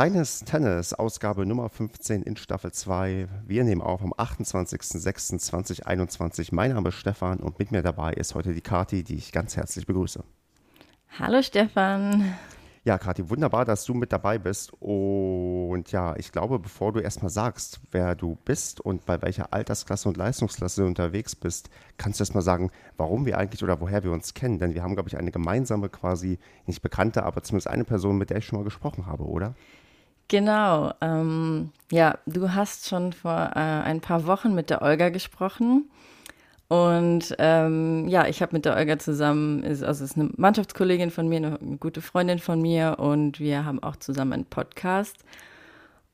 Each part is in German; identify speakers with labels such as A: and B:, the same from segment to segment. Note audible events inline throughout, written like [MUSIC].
A: Kleines Tennis, Ausgabe Nummer 15 in Staffel 2. Wir nehmen auf am 28.06.2021. Mein Name ist Stefan und mit mir dabei ist heute die Kati, die ich ganz herzlich begrüße.
B: Hallo Stefan.
A: Ja, Kathi, wunderbar, dass du mit dabei bist. Und ja, ich glaube, bevor du erstmal sagst, wer du bist und bei welcher Altersklasse und Leistungsklasse du unterwegs bist, kannst du erstmal sagen, warum wir eigentlich oder woher wir uns kennen. Denn wir haben, glaube ich, eine gemeinsame, quasi nicht bekannte, aber zumindest eine Person, mit der ich schon mal gesprochen habe, oder?
B: Genau. Ähm, ja, du hast schon vor äh, ein paar Wochen mit der Olga gesprochen. Und ähm, ja, ich habe mit der Olga zusammen, ist, also ist eine Mannschaftskollegin von mir, eine, eine gute Freundin von mir und wir haben auch zusammen einen Podcast.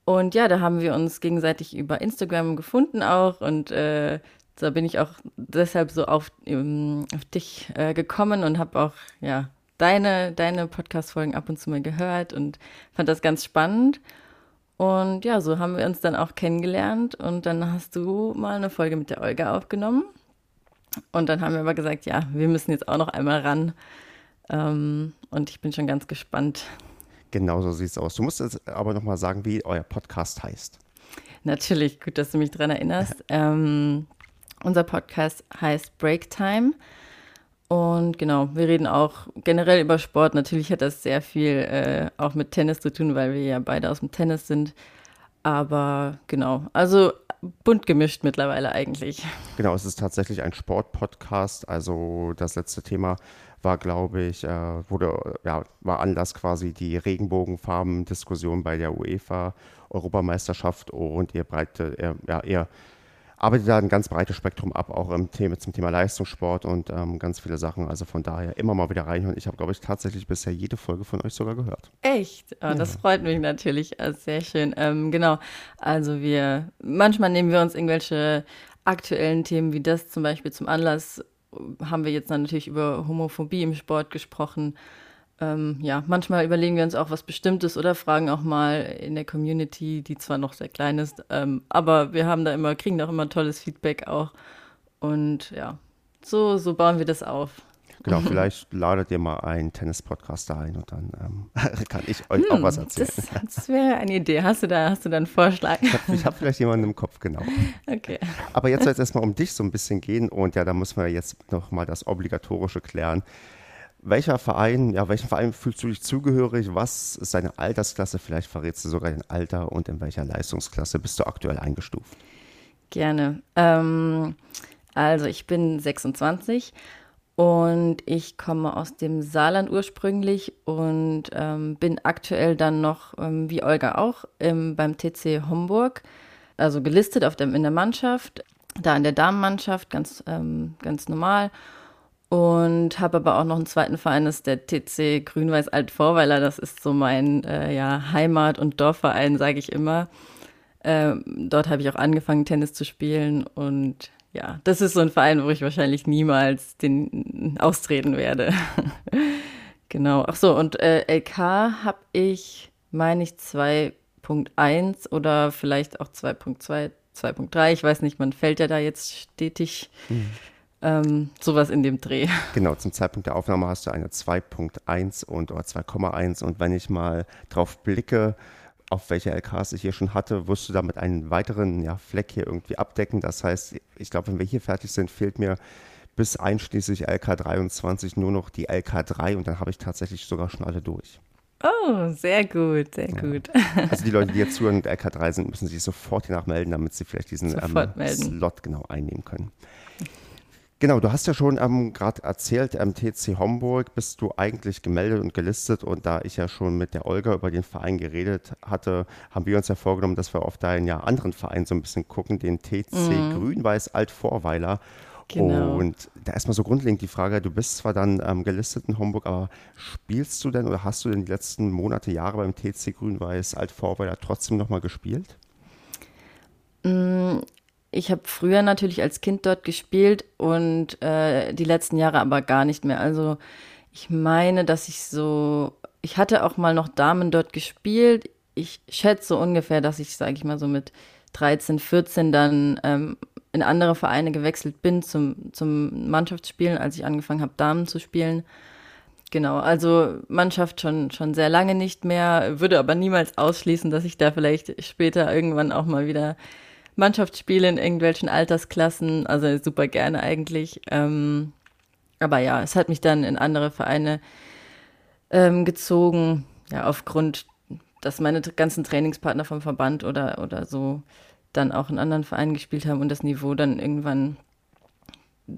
B: Und ja, da haben wir uns gegenseitig über Instagram gefunden auch und äh, da bin ich auch deshalb so auf, um, auf dich äh, gekommen und habe auch ja deine, deine Podcast-Folgen ab und zu mal gehört und fand das ganz spannend. Und ja, so haben wir uns dann auch kennengelernt und dann hast du mal eine Folge mit der Olga aufgenommen. Und dann haben wir aber gesagt, ja, wir müssen jetzt auch noch einmal ran. Ähm, und ich bin schon ganz gespannt.
A: Genau so sieht es aus. Du musst jetzt aber nochmal sagen, wie euer Podcast heißt.
B: Natürlich, gut, dass du mich daran erinnerst. ähm, unser Podcast heißt Break Time. Und genau, wir reden auch generell über Sport. Natürlich hat das sehr viel äh, auch mit Tennis zu tun, weil wir ja beide aus dem Tennis sind. Aber genau, also bunt gemischt mittlerweile eigentlich.
A: Genau, es ist tatsächlich ein Sportpodcast. Also das letzte Thema war, glaube ich, äh, wurde, ja, war Anlass quasi die Regenbogenfarben-Diskussion bei der UEFA-Europameisterschaft und ihr breite, ja, eher arbeitet da ein ganz breites Spektrum ab, auch im Thema, zum Thema Leistungssport und ähm, ganz viele Sachen. Also von daher immer mal wieder reinhören. Ich habe, glaube ich, tatsächlich bisher jede Folge von euch sogar gehört.
B: Echt? Oh, das ja. freut mich natürlich. Also sehr schön. Ähm, genau. Also wir, manchmal nehmen wir uns irgendwelche aktuellen Themen wie das zum Beispiel zum Anlass. Haben wir jetzt natürlich über Homophobie im Sport gesprochen ähm, ja, manchmal überlegen wir uns auch was Bestimmtes oder fragen auch mal in der Community, die zwar noch sehr klein ist, ähm, aber wir haben da immer, kriegen da auch immer tolles Feedback auch. Und ja, so, so bauen wir das auf.
A: Genau, [LAUGHS] vielleicht ladet ihr mal einen Tennis-Podcast ein und dann ähm, [LAUGHS] kann ich euch hm, auch was erzählen.
B: Das, das wäre eine Idee. Hast du da, hast du da einen Vorschlag?
A: Ich habe hab vielleicht jemanden im Kopf, genau. [LAUGHS]
B: Okay.
A: Aber jetzt soll es erstmal um dich so ein bisschen gehen und ja, da müssen wir jetzt nochmal das Obligatorische klären welcher Verein, ja, welchem Verein fühlst du dich zugehörig? Was ist deine Altersklasse? Vielleicht verrätst du sogar dein Alter und in welcher Leistungsklasse bist du aktuell eingestuft?
B: Gerne. Ähm, also ich bin 26 und ich komme aus dem Saarland ursprünglich und ähm, bin aktuell dann noch, ähm, wie Olga auch, beim TC Homburg, also gelistet auf dem, in der Mannschaft, da in der Damenmannschaft, ganz, ähm, ganz normal und habe aber auch noch einen zweiten Verein, das ist der TC Grün-Weiß Altvorweiler. Das ist so mein äh, ja, Heimat- und Dorfverein, sage ich immer. Ähm, dort habe ich auch angefangen, Tennis zu spielen. Und ja, das ist so ein Verein, wo ich wahrscheinlich niemals den austreten werde. [LAUGHS] genau. Ach so, und äh, LK habe ich, meine ich, 2.1 oder vielleicht auch 2.2, 2.3. Ich weiß nicht, man fällt ja da jetzt stetig. Mhm ähm, sowas in dem Dreh.
A: Genau, zum Zeitpunkt der Aufnahme hast du eine 2.1 und oder 2,1 und wenn ich mal drauf blicke, auf welche LKs ich hier schon hatte, wirst du damit einen weiteren ja, Fleck hier irgendwie abdecken. Das heißt, ich glaube, wenn wir hier fertig sind, fehlt mir bis einschließlich LK23 nur noch die LK3 und dann habe ich tatsächlich sogar schon alle durch.
B: Oh, sehr gut, sehr ja. gut.
A: Also die Leute, die jetzt [LAUGHS] zuhören und LK3 sind, müssen sich sofort hier nachmelden, damit sie vielleicht diesen ähm, Slot genau einnehmen können. Genau, du hast ja schon ähm, gerade erzählt, am TC Homburg bist du eigentlich gemeldet und gelistet und da ich ja schon mit der Olga über den Verein geredet hatte, haben wir uns ja vorgenommen, dass wir auf deinen ja anderen Verein so ein bisschen gucken, den TC mhm. Grün-Weiß Altvorweiler. Genau. Und da erstmal so grundlegend die Frage, du bist zwar dann ähm, gelistet in Homburg, aber spielst du denn oder hast du denn die letzten Monate, Jahre beim TC Grün-Weiß Altvorweiler trotzdem nochmal gespielt?
B: Ich habe früher natürlich als Kind dort gespielt und äh, die letzten Jahre aber gar nicht mehr. Also ich meine, dass ich so, ich hatte auch mal noch Damen dort gespielt. Ich schätze ungefähr, dass ich, sage ich mal, so mit 13, 14 dann ähm, in andere Vereine gewechselt bin zum, zum Mannschaftsspielen, als ich angefangen habe, Damen zu spielen. Genau, also Mannschaft schon, schon sehr lange nicht mehr, würde aber niemals ausschließen, dass ich da vielleicht später irgendwann auch mal wieder Mannschaftsspiele in irgendwelchen Altersklassen, also super gerne eigentlich. Ähm, aber ja, es hat mich dann in andere Vereine ähm, gezogen, ja, aufgrund, dass meine ganzen Trainingspartner vom Verband oder, oder so dann auch in anderen Vereinen gespielt haben und das Niveau dann irgendwann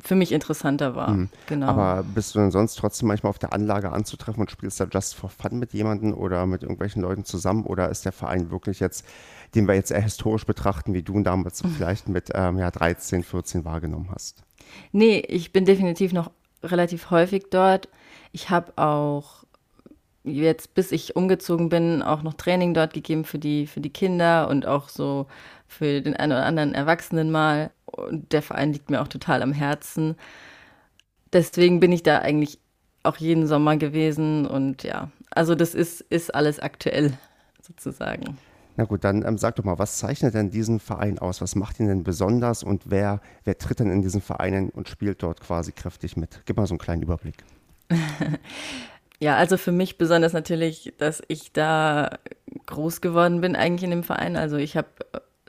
B: für mich interessanter war. Mhm.
A: Genau. Aber bist du denn sonst trotzdem manchmal auf der Anlage anzutreffen und spielst da just for fun mit jemandem oder mit irgendwelchen Leuten zusammen? Oder ist der Verein wirklich jetzt, den wir jetzt eher historisch betrachten, wie du ihn damals mhm. vielleicht mit ähm, ja, 13, 14 wahrgenommen hast?
B: Nee, ich bin definitiv noch relativ häufig dort. Ich habe auch jetzt, bis ich umgezogen bin, auch noch Training dort gegeben für die, für die Kinder und auch so für den einen oder anderen Erwachsenen mal. Und der Verein liegt mir auch total am Herzen. Deswegen bin ich da eigentlich auch jeden Sommer gewesen und ja, also das ist, ist alles aktuell sozusagen.
A: Na gut, dann ähm, sag doch mal, was zeichnet denn diesen Verein aus? Was macht ihn denn besonders und wer, wer tritt denn in diesen Vereinen und spielt dort quasi kräftig mit? Gib mal so einen kleinen Überblick. [LAUGHS]
B: ja, also für mich besonders natürlich, dass ich da groß geworden bin eigentlich in dem Verein. Also ich habe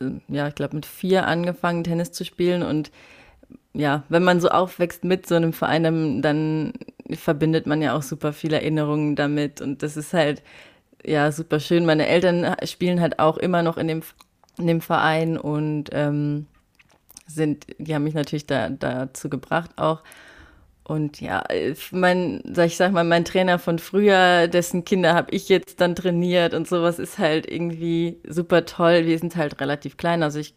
B: äh, ja, ich glaube, mit vier angefangen, Tennis zu spielen. Und ja, wenn man so aufwächst mit so einem Verein, dann, dann verbindet man ja auch super viele Erinnerungen damit. Und das ist halt, ja, super schön. Meine Eltern spielen halt auch immer noch in dem, in dem Verein und ähm, sind, die haben mich natürlich da, dazu gebracht auch. Und ja, mein, sag ich sag mal, mein Trainer von früher, dessen Kinder habe ich jetzt dann trainiert und sowas ist halt irgendwie super toll. Wir sind halt relativ klein, also ich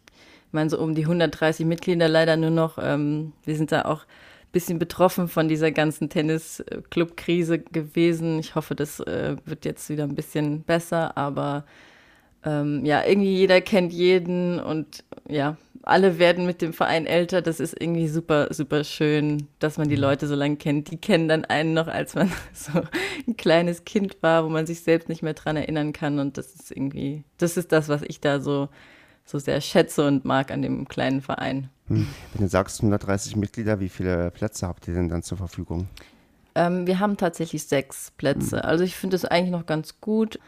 B: meine so um die 130 Mitglieder leider nur noch. Ähm, wir sind da auch bisschen betroffen von dieser ganzen Tennisclub-Krise gewesen. Ich hoffe, das äh, wird jetzt wieder ein bisschen besser, aber ähm, ja, irgendwie jeder kennt jeden und ja, alle werden mit dem Verein älter. Das ist irgendwie super, super schön, dass man die mhm. Leute so lange kennt. Die kennen dann einen noch, als man [LAUGHS] so ein kleines Kind war, wo man sich selbst nicht mehr dran erinnern kann. Und das ist irgendwie, das ist das, was ich da so, so sehr schätze und mag an dem kleinen Verein.
A: Hm. Wenn du sagst 130 Mitglieder, wie viele Plätze habt ihr denn dann zur Verfügung?
B: Ähm, wir haben tatsächlich sechs Plätze. Hm. Also ich finde das eigentlich noch ganz gut.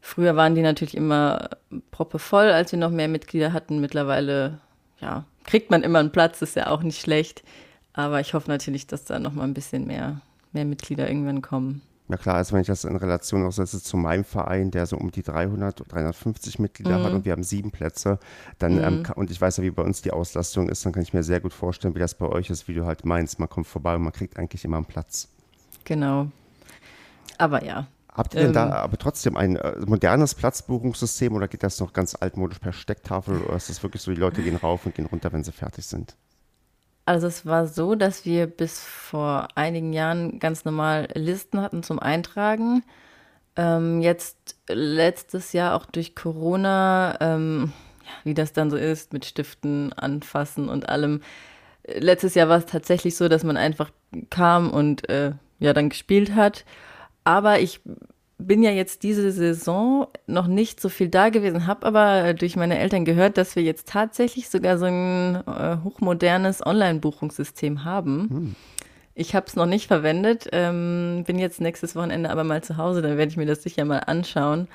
B: Früher waren die natürlich immer proppevoll, als wir noch mehr Mitglieder hatten. Mittlerweile ja, kriegt man immer einen Platz, ist ja auch nicht schlecht. Aber ich hoffe natürlich, dass da noch mal ein bisschen mehr, mehr Mitglieder irgendwann kommen.
A: Ja klar, also wenn ich das in Relation auch setze zu meinem Verein, der so um die 300, 350 Mitglieder mhm. hat und wir haben sieben Plätze, dann, ähm, mhm. ähm, und ich weiß ja, wie bei uns die Auslastung ist, dann kann ich mir sehr gut vorstellen, wie das bei euch ist, wie du halt meinst, man kommt vorbei und man kriegt eigentlich immer einen Platz.
B: Genau. Aber ja,
A: Habt ihr denn da ähm. aber trotzdem ein äh, modernes Platzbuchungssystem oder geht das noch ganz altmodisch per Stecktafel oder ist das wirklich so, die Leute gehen rauf und gehen runter, wenn sie fertig sind?
B: Also es war so, dass wir bis vor einigen Jahren ganz normal Listen hatten zum Eintragen. Ähm, jetzt letztes Jahr auch durch Corona, ähm, ja, wie das dann so ist, mit Stiften anfassen und allem. Letztes Jahr war es tatsächlich so, dass man einfach kam und äh, ja dann gespielt hat. Aber ich bin ja jetzt diese Saison noch nicht so viel da gewesen, habe aber durch meine Eltern gehört, dass wir jetzt tatsächlich sogar so ein äh, hochmodernes Online-Buchungssystem haben. Hm. Ich habe es noch nicht verwendet, ähm, bin jetzt nächstes Wochenende aber mal zu Hause, dann werde ich mir das sicher mal anschauen.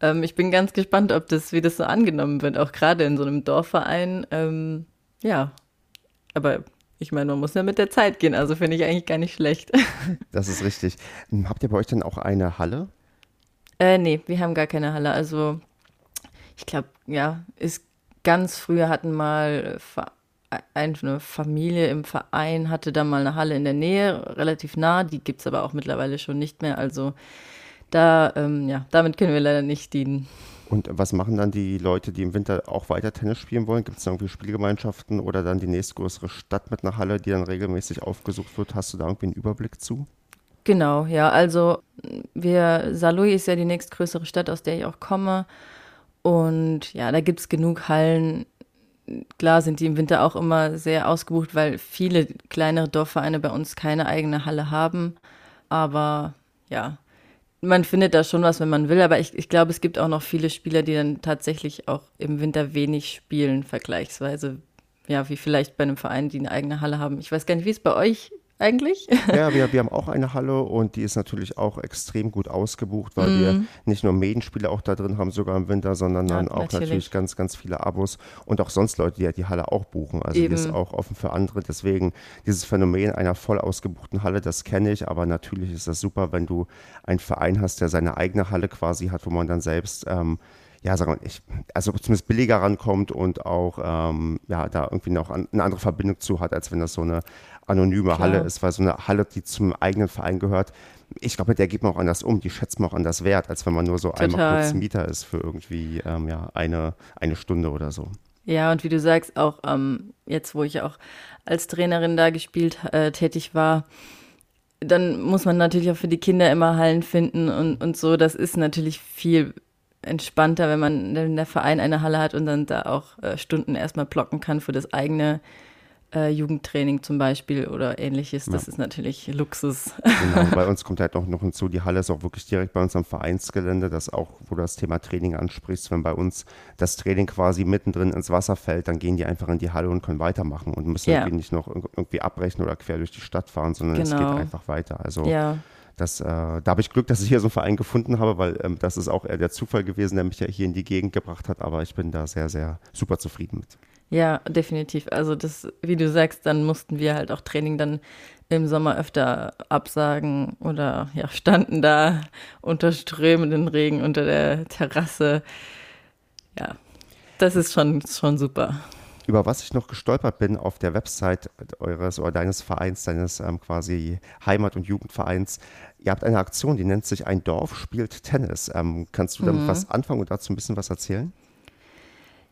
B: Ähm, ich bin ganz gespannt, ob das, wie das so angenommen wird, auch gerade in so einem Dorfverein. Ähm, ja, aber ich meine, man muss ja mit der Zeit gehen, also finde ich eigentlich gar nicht schlecht.
A: Das ist richtig. Habt ihr bei euch denn auch eine Halle?
B: Äh, nee, wir haben gar keine Halle. Also, ich glaube, ja, ist ganz früher hatten mal eine Familie im Verein, hatte da mal eine Halle in der Nähe, relativ nah. Die gibt es aber auch mittlerweile schon nicht mehr. Also, da, ähm, ja, damit können wir leider nicht dienen.
A: Und was machen dann die Leute, die im Winter auch weiter Tennis spielen wollen? Gibt es da irgendwie Spielgemeinschaften oder dann die nächstgrößere Stadt mit einer Halle, die dann regelmäßig aufgesucht wird? Hast du da irgendwie einen Überblick zu?
B: Genau, ja. Also wir, Saarlouis ist ja die nächstgrößere Stadt, aus der ich auch komme. Und ja, da gibt es genug Hallen, klar sind die im Winter auch immer sehr ausgebucht, weil viele kleinere Dorfvereine bei uns keine eigene Halle haben. Aber ja, man findet da schon was, wenn man will. Aber ich, ich glaube, es gibt auch noch viele Spieler, die dann tatsächlich auch im Winter wenig spielen, vergleichsweise. Ja, wie vielleicht bei einem Verein, die eine eigene Halle haben. Ich weiß gar nicht, wie es bei euch eigentlich? [LAUGHS]
A: Ja, wir, wir haben auch eine Halle und die ist natürlich auch extrem gut ausgebucht, weil mm. wir mhm. nicht nur Medienspiele auch da drin haben, sogar im Winter, sondern ja, dann auch natürlich. natürlich. ganz, ganz viele Abos und auch sonst Leute, die ja die Halle auch buchen. Also Eben. die ist auch offen für andere. Deswegen dieses Phänomen einer voll ausgebuchten Halle, das kenne ich, aber natürlich ist das super, wenn du einen Verein hast, der seine eigene Halle quasi hat, wo man dann selbst ähm, ja, sagen wir, ich, also zumindest billiger rankommt und auch ähm, ja, da irgendwie noch an, eine andere Verbindung zu hat, als wenn das so eine anonyme Klar. Halle ist, weil so eine Halle, die zum eigenen Verein gehört, ich glaube, der geht man auch anders um, die schätzt man auch anders wert, als wenn man nur so Total. einmal kurz Mieter ist für irgendwie ähm, ja, eine, eine Stunde oder so.
B: Ja, und wie du sagst, auch ähm, jetzt, wo ich auch als Trainerin da gespielt, äh, tätig war, dann muss man natürlich auch für die Kinder immer Hallen finden und, und so. Das ist natürlich viel entspannter, wenn man wenn der Verein eine Halle hat und dann da auch äh, Stunden erstmal blocken kann für das eigene äh, Jugendtraining zum Beispiel oder ähnliches. Das ja. ist natürlich Luxus.
A: Genau, [LAUGHS] bei uns kommt halt noch, noch hinzu, die Halle ist auch wirklich direkt bei uns am Vereinsgelände, das auch, wo du das Thema Training ansprichst, wenn bei uns das Training quasi mittendrin ins Wasser fällt, dann gehen die einfach in die Halle und können weitermachen und müssen ja. irgendwie nicht noch irgendwie abbrechen oder quer durch die Stadt fahren, sondern genau. es geht genau. einfach weiter. Also ja. Das, äh, da habe ich Glück, dass ich hier so einen Verein gefunden habe, weil ähm, das ist auch eher der Zufall gewesen, der mich ja hier in die Gegend gebracht hat. Aber ich bin da sehr, sehr super zufrieden mit.
B: Ja, definitiv. Also das, wie du sagst, dann mussten wir halt auch Training dann im Sommer öfter absagen oder ja, standen da unter strömenden Regen unter der Terrasse. Ja, das ist schon, schon super.
A: Über was ich noch gestolpert bin auf der Website eures oder deines Vereins, deines ähm, quasi Heimat- und Jugendvereins, ihr habt eine Aktion, die nennt sich Ein Dorf spielt Tennis. Ähm, kannst du damit mhm. was anfangen und dazu ein bisschen was erzählen?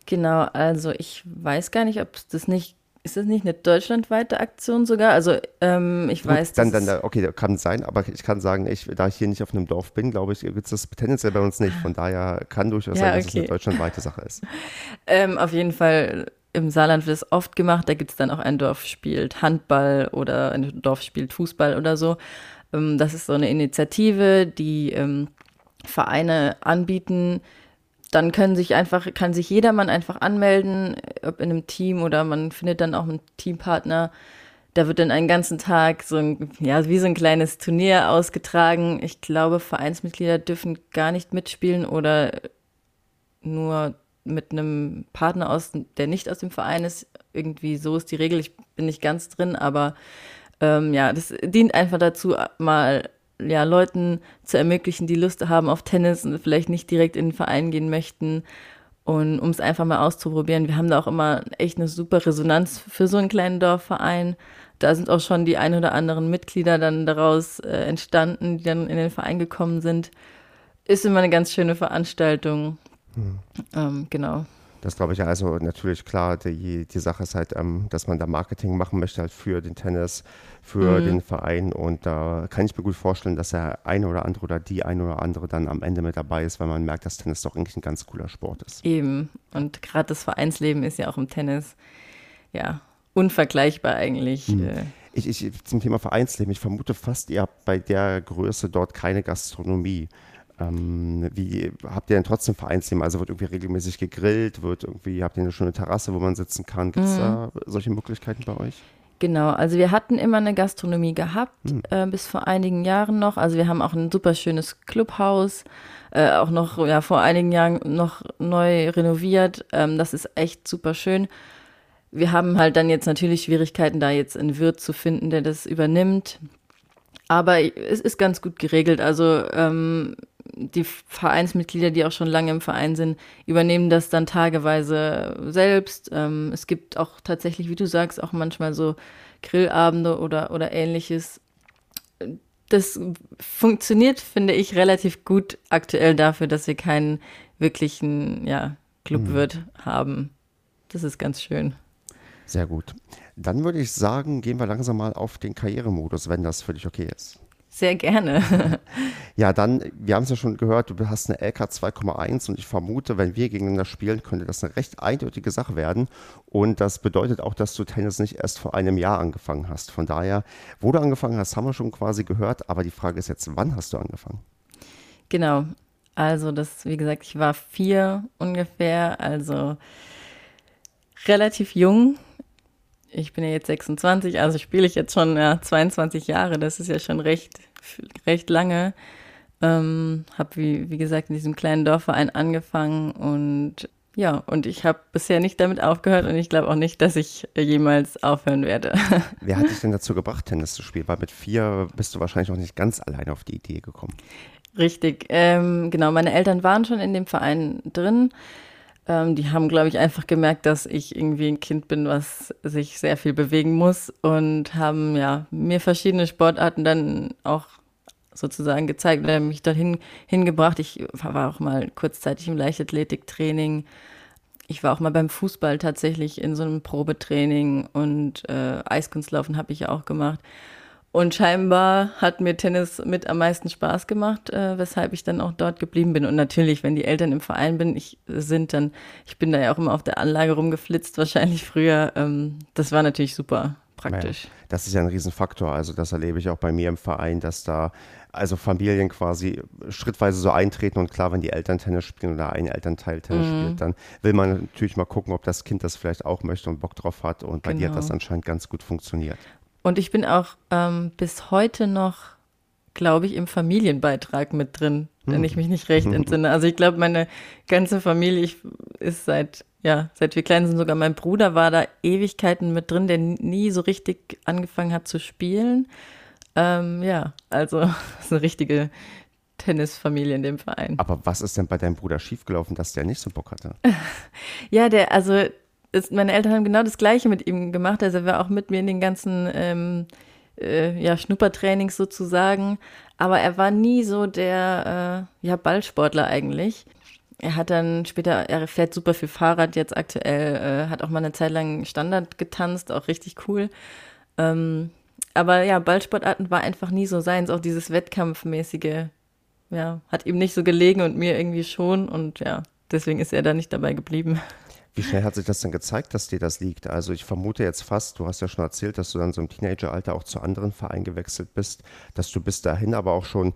B: Genau, also ich weiß gar nicht, ob das nicht, ist das nicht eine deutschlandweite Aktion sogar? Also ähm, ich Gut, weiß,
A: dann, dann, okay, kann sein, aber ich kann sagen, ich, da ich hier nicht auf einem Dorf bin, glaube ich, gibt es das tendenziell bei uns nicht. Von daher kann durchaus ja, sein, dass okay. es eine deutschlandweite Sache ist. [LAUGHS]
B: ähm, auf jeden Fall im Saarland wird es oft gemacht. Da gibt es dann auch ein Dorf spielt Handball oder ein Dorf spielt Fußball oder so. Ähm, das ist so eine Initiative, die ähm, Vereine anbieten, dann können sich einfach, kann sich jedermann einfach anmelden, ob in einem Team oder man findet dann auch einen Teampartner. Da wird dann einen ganzen Tag so ein, ja, wie so ein kleines Turnier ausgetragen. Ich glaube, Vereinsmitglieder dürfen gar nicht mitspielen oder nur mit einem Partner aus, der nicht aus dem Verein ist. Irgendwie so ist die Regel. Ich bin nicht ganz drin, aber ähm, ja, das dient einfach dazu, mal ja, Leuten zu ermöglichen, die Lust haben auf Tennis und vielleicht nicht direkt in den Verein gehen möchten. Und um es einfach mal auszuprobieren, wir haben da auch immer echt eine super Resonanz für so einen kleinen Dorfverein. Da sind auch schon die ein oder anderen Mitglieder dann daraus äh, entstanden, die dann in den Verein gekommen sind. Ist immer eine ganz schöne Veranstaltung. Hm. Ähm, genau.
A: Das glaube ich also natürlich klar. Die, die Sache ist halt, ähm, dass man da Marketing machen möchte halt für den Tennis, für mhm. den Verein. Und da kann ich mir gut vorstellen, dass der eine oder andere oder die eine oder andere dann am Ende mit dabei ist, weil man merkt, dass Tennis doch eigentlich ein ganz cooler Sport ist.
B: Eben. Und gerade das Vereinsleben ist ja auch im Tennis ja unvergleichbar eigentlich. Mhm.
A: Ich, ich, zum Thema Vereinsleben, ich vermute fast, ihr habt bei der Größe dort keine Gastronomie. Ähm, wie habt ihr denn trotzdem Vereinsleben? Also wird irgendwie regelmäßig gegrillt, wird irgendwie, habt ihr eine schöne Terrasse, wo man sitzen kann? Gibt es mhm. da solche Möglichkeiten bei euch?
B: Genau, also wir hatten immer eine Gastronomie gehabt, mhm. äh, bis vor einigen Jahren noch. Also wir haben auch ein super schönes Clubhaus, äh, auch noch ja, vor einigen Jahren noch neu renoviert. Ähm, das ist echt super schön. Wir haben halt dann jetzt natürlich Schwierigkeiten, da jetzt einen Wirt zu finden, der das übernimmt. Aber es ist ganz gut geregelt. Also ähm, die Vereinsmitglieder, die auch schon lange im Verein sind, übernehmen das dann tageweise selbst. Ähm, es gibt auch tatsächlich, wie du sagst, auch manchmal so Grillabende oder, oder ähnliches. Das funktioniert, finde ich, relativ gut aktuell dafür, dass wir keinen wirklichen ja, Clubwirt mhm. haben. Das ist ganz schön.
A: Sehr gut. Dann würde ich sagen, gehen wir langsam mal auf den Karrieremodus, wenn das für dich okay ist.
B: Sehr gerne. [LAUGHS]
A: ja, dann, wir haben es ja schon gehört, du hast eine LK 2,1 und ich vermute, wenn wir gegeneinander spielen, könnte das eine recht eindeutige Sache werden. Und das bedeutet auch, dass du Tennis nicht erst vor einem Jahr angefangen hast. Von daher, wo du angefangen hast, haben wir schon quasi gehört. Aber die Frage ist jetzt, wann hast du angefangen?
B: Genau. Also, das, wie gesagt, ich war vier ungefähr, also relativ jung ich bin ja jetzt 26, also spiele ich jetzt schon ja, 22 Jahre. Das ist ja schon recht, recht lange. Ähm, habe, wie, wie gesagt, in diesem kleinen Dorfverein angefangen und ja, und ich habe bisher nicht damit aufgehört und ich glaube auch nicht, dass ich jemals aufhören werde. [LAUGHS]
A: Wer hat dich denn dazu gebracht, Tennis zu spielen? Weil mit vier bist du wahrscheinlich auch nicht ganz alleine auf die Idee gekommen.
B: Richtig, ähm, genau. Meine Eltern waren schon in dem Verein drin. Ähm, die haben, glaube ich, einfach gemerkt, dass ich irgendwie ein Kind bin, was sich sehr viel bewegen muss und haben ja mir verschiedene Sportarten dann auch sozusagen gezeigt oder mich dorthin hingebracht. Ich war auch mal kurzzeitig im Leichtathletiktraining. Ich war auch mal beim Fußball tatsächlich in so einem Probetraining und äh, Eiskunstlaufen habe ich auch gemacht. Und scheinbar hat mir Tennis mit am meisten Spaß gemacht, äh, weshalb ich dann auch dort geblieben bin. Und natürlich, wenn die Eltern im Verein bin, ich, sind, dann, ich bin da ja auch immer auf der Anlage rumgeflitzt, [LAUGHS] wahrscheinlich früher. Ähm, das war natürlich super praktisch. Ja,
A: das ist ja ein Riesenfaktor. Also das erlebe ich auch bei mir im Verein, dass da also Familien quasi schrittweise so eintreten und klar, wenn die Eltern Tennis spielen oder ein Elternteil Tennis mhm. spielt, dann will man natürlich mal gucken, ob das Kind das vielleicht auch möchte und Bock drauf hat. Und bei genau. dir hat das genau. anscheinend ganz gut funktioniert.
B: Und ich bin auch ähm, bis heute noch, glaube ich, im Familienbeitrag mit drin, hm. wenn ich mich nicht recht [LAUGHS] entsinne. Also ich glaube, meine ganze Familie ich, ist seit, ja, seit wir klein sind, sogar mein Bruder war da Ewigkeiten mit drin, der nie so richtig angefangen hat zu spielen. Ähm, ja, also [LAUGHS] ist eine richtige Tennisfamilie in dem Verein.
A: Aber was ist denn bei deinem Bruder schiefgelaufen, dass der nicht so Bock hatte? [LAUGHS]
B: ja, der, also ist, meine Eltern haben genau das Gleiche mit ihm gemacht. Also er war auch mit mir in den ganzen ähm, äh, ja, Schnuppertrainings sozusagen. Aber er war nie so der äh, ja, Ballsportler eigentlich. Er hat dann später, er fährt super viel Fahrrad jetzt aktuell, äh, hat auch mal eine Zeit lang Standard getanzt, auch richtig cool. Ähm, aber ja, Ballsportarten war einfach nie so seins, auch dieses Wettkampfmäßige, ja, hat ihm nicht so gelegen und mir irgendwie schon und ja, deswegen ist er da nicht dabei geblieben.
A: Wie schnell hat sich das denn gezeigt, dass dir das liegt? Also ich vermute jetzt fast, du hast ja schon erzählt, dass du dann so im Teenageralter auch zu anderen Vereinen gewechselt bist, dass du bis dahin aber auch schon,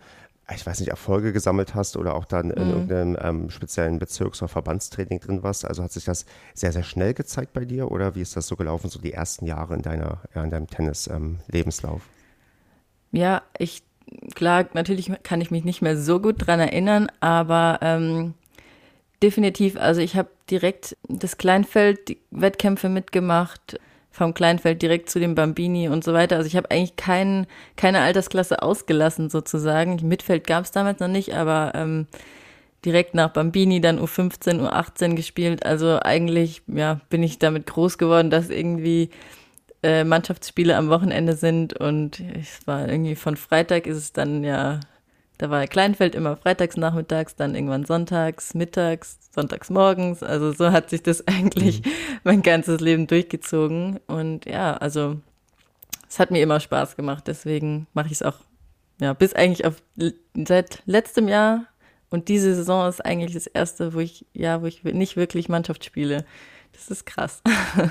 A: ich weiß nicht, Erfolge gesammelt hast oder auch dann in mhm. irgendeinem ähm, speziellen Bezirks- oder Verbandstraining drin warst. Also hat sich das sehr, sehr schnell gezeigt bei dir oder wie ist das so gelaufen, so die ersten Jahre in deiner, ja, in deinem Tennis-Lebenslauf?
B: Ähm, ja, ich, klar, natürlich kann ich mich nicht mehr so gut dran erinnern, aber ähm, definitiv. Also ich habe direkt das Kleinfeld, Wettkämpfe mitgemacht, vom Kleinfeld direkt zu dem Bambini und so weiter. Also ich habe eigentlich kein, keine Altersklasse ausgelassen sozusagen. Mitfeld gab es damals noch nicht, aber ähm, direkt nach Bambini dann U15, U18 gespielt. Also eigentlich ja, bin ich damit groß geworden, dass irgendwie äh, Mannschaftsspiele am Wochenende sind und es war irgendwie von Freitag ist es dann ja da war Kleinfeld immer freitags nachmittags, dann irgendwann sonntags, mittags, sonntags morgens. Also so hat sich das [LAUGHS] eigentlich mhm. mein ganzes Leben durchgezogen. Und ja, also es hat mir immer Spaß gemacht. Deswegen mache ich es auch, ja, bis eigentlich auf seit letztem Jahr. Und diese Saison ist eigentlich das erste, wo ich, ja, wo ich nicht wirklich Mannschaft spiele. Das ist krass.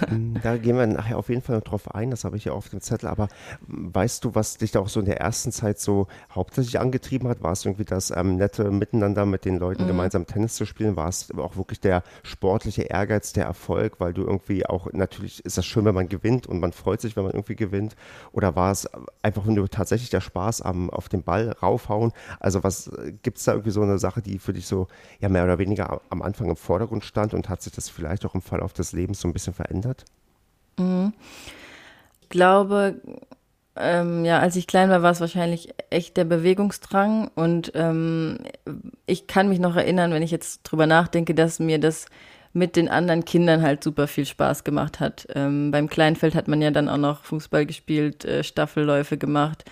A: Mm, da gehen wir nachher auf jeden Fall noch drauf ein, das habe ich ja auf dem Zettel. Aber weißt du, was dich da auch so in der ersten Zeit so hauptsächlich angetrieben hat? War es irgendwie das ähm, nette Miteinander mit den Leuten mhm. gemeinsam Tennis zu spielen? War es auch wirklich der sportliche Ehrgeiz, der Erfolg? Weil du irgendwie auch, natürlich ist das schön, wenn man gewinnt und man freut sich, wenn man irgendwie gewinnt. Oder war es einfach nur tatsächlich der Spaß am, auf den Ball raufhauen? Also was gibt es da irgendwie so eine Sache, die für dich so ja mehr oder weniger am Anfang im Vordergrund stand und hat sich das vielleicht auch im Fall auf des Lebens so ein bisschen verändert?
B: Mhm. Ich glaube, ähm, ja, als ich klein war, war es wahrscheinlich echt der Bewegungsdrang. Und ähm, ich kann mich noch erinnern, wenn ich jetzt drüber nachdenke, dass mir das mit den anderen Kindern halt super viel Spaß gemacht hat. Ähm, beim Kleinfeld hat man ja dann auch noch Fußball gespielt, äh, Staffelläufe gemacht.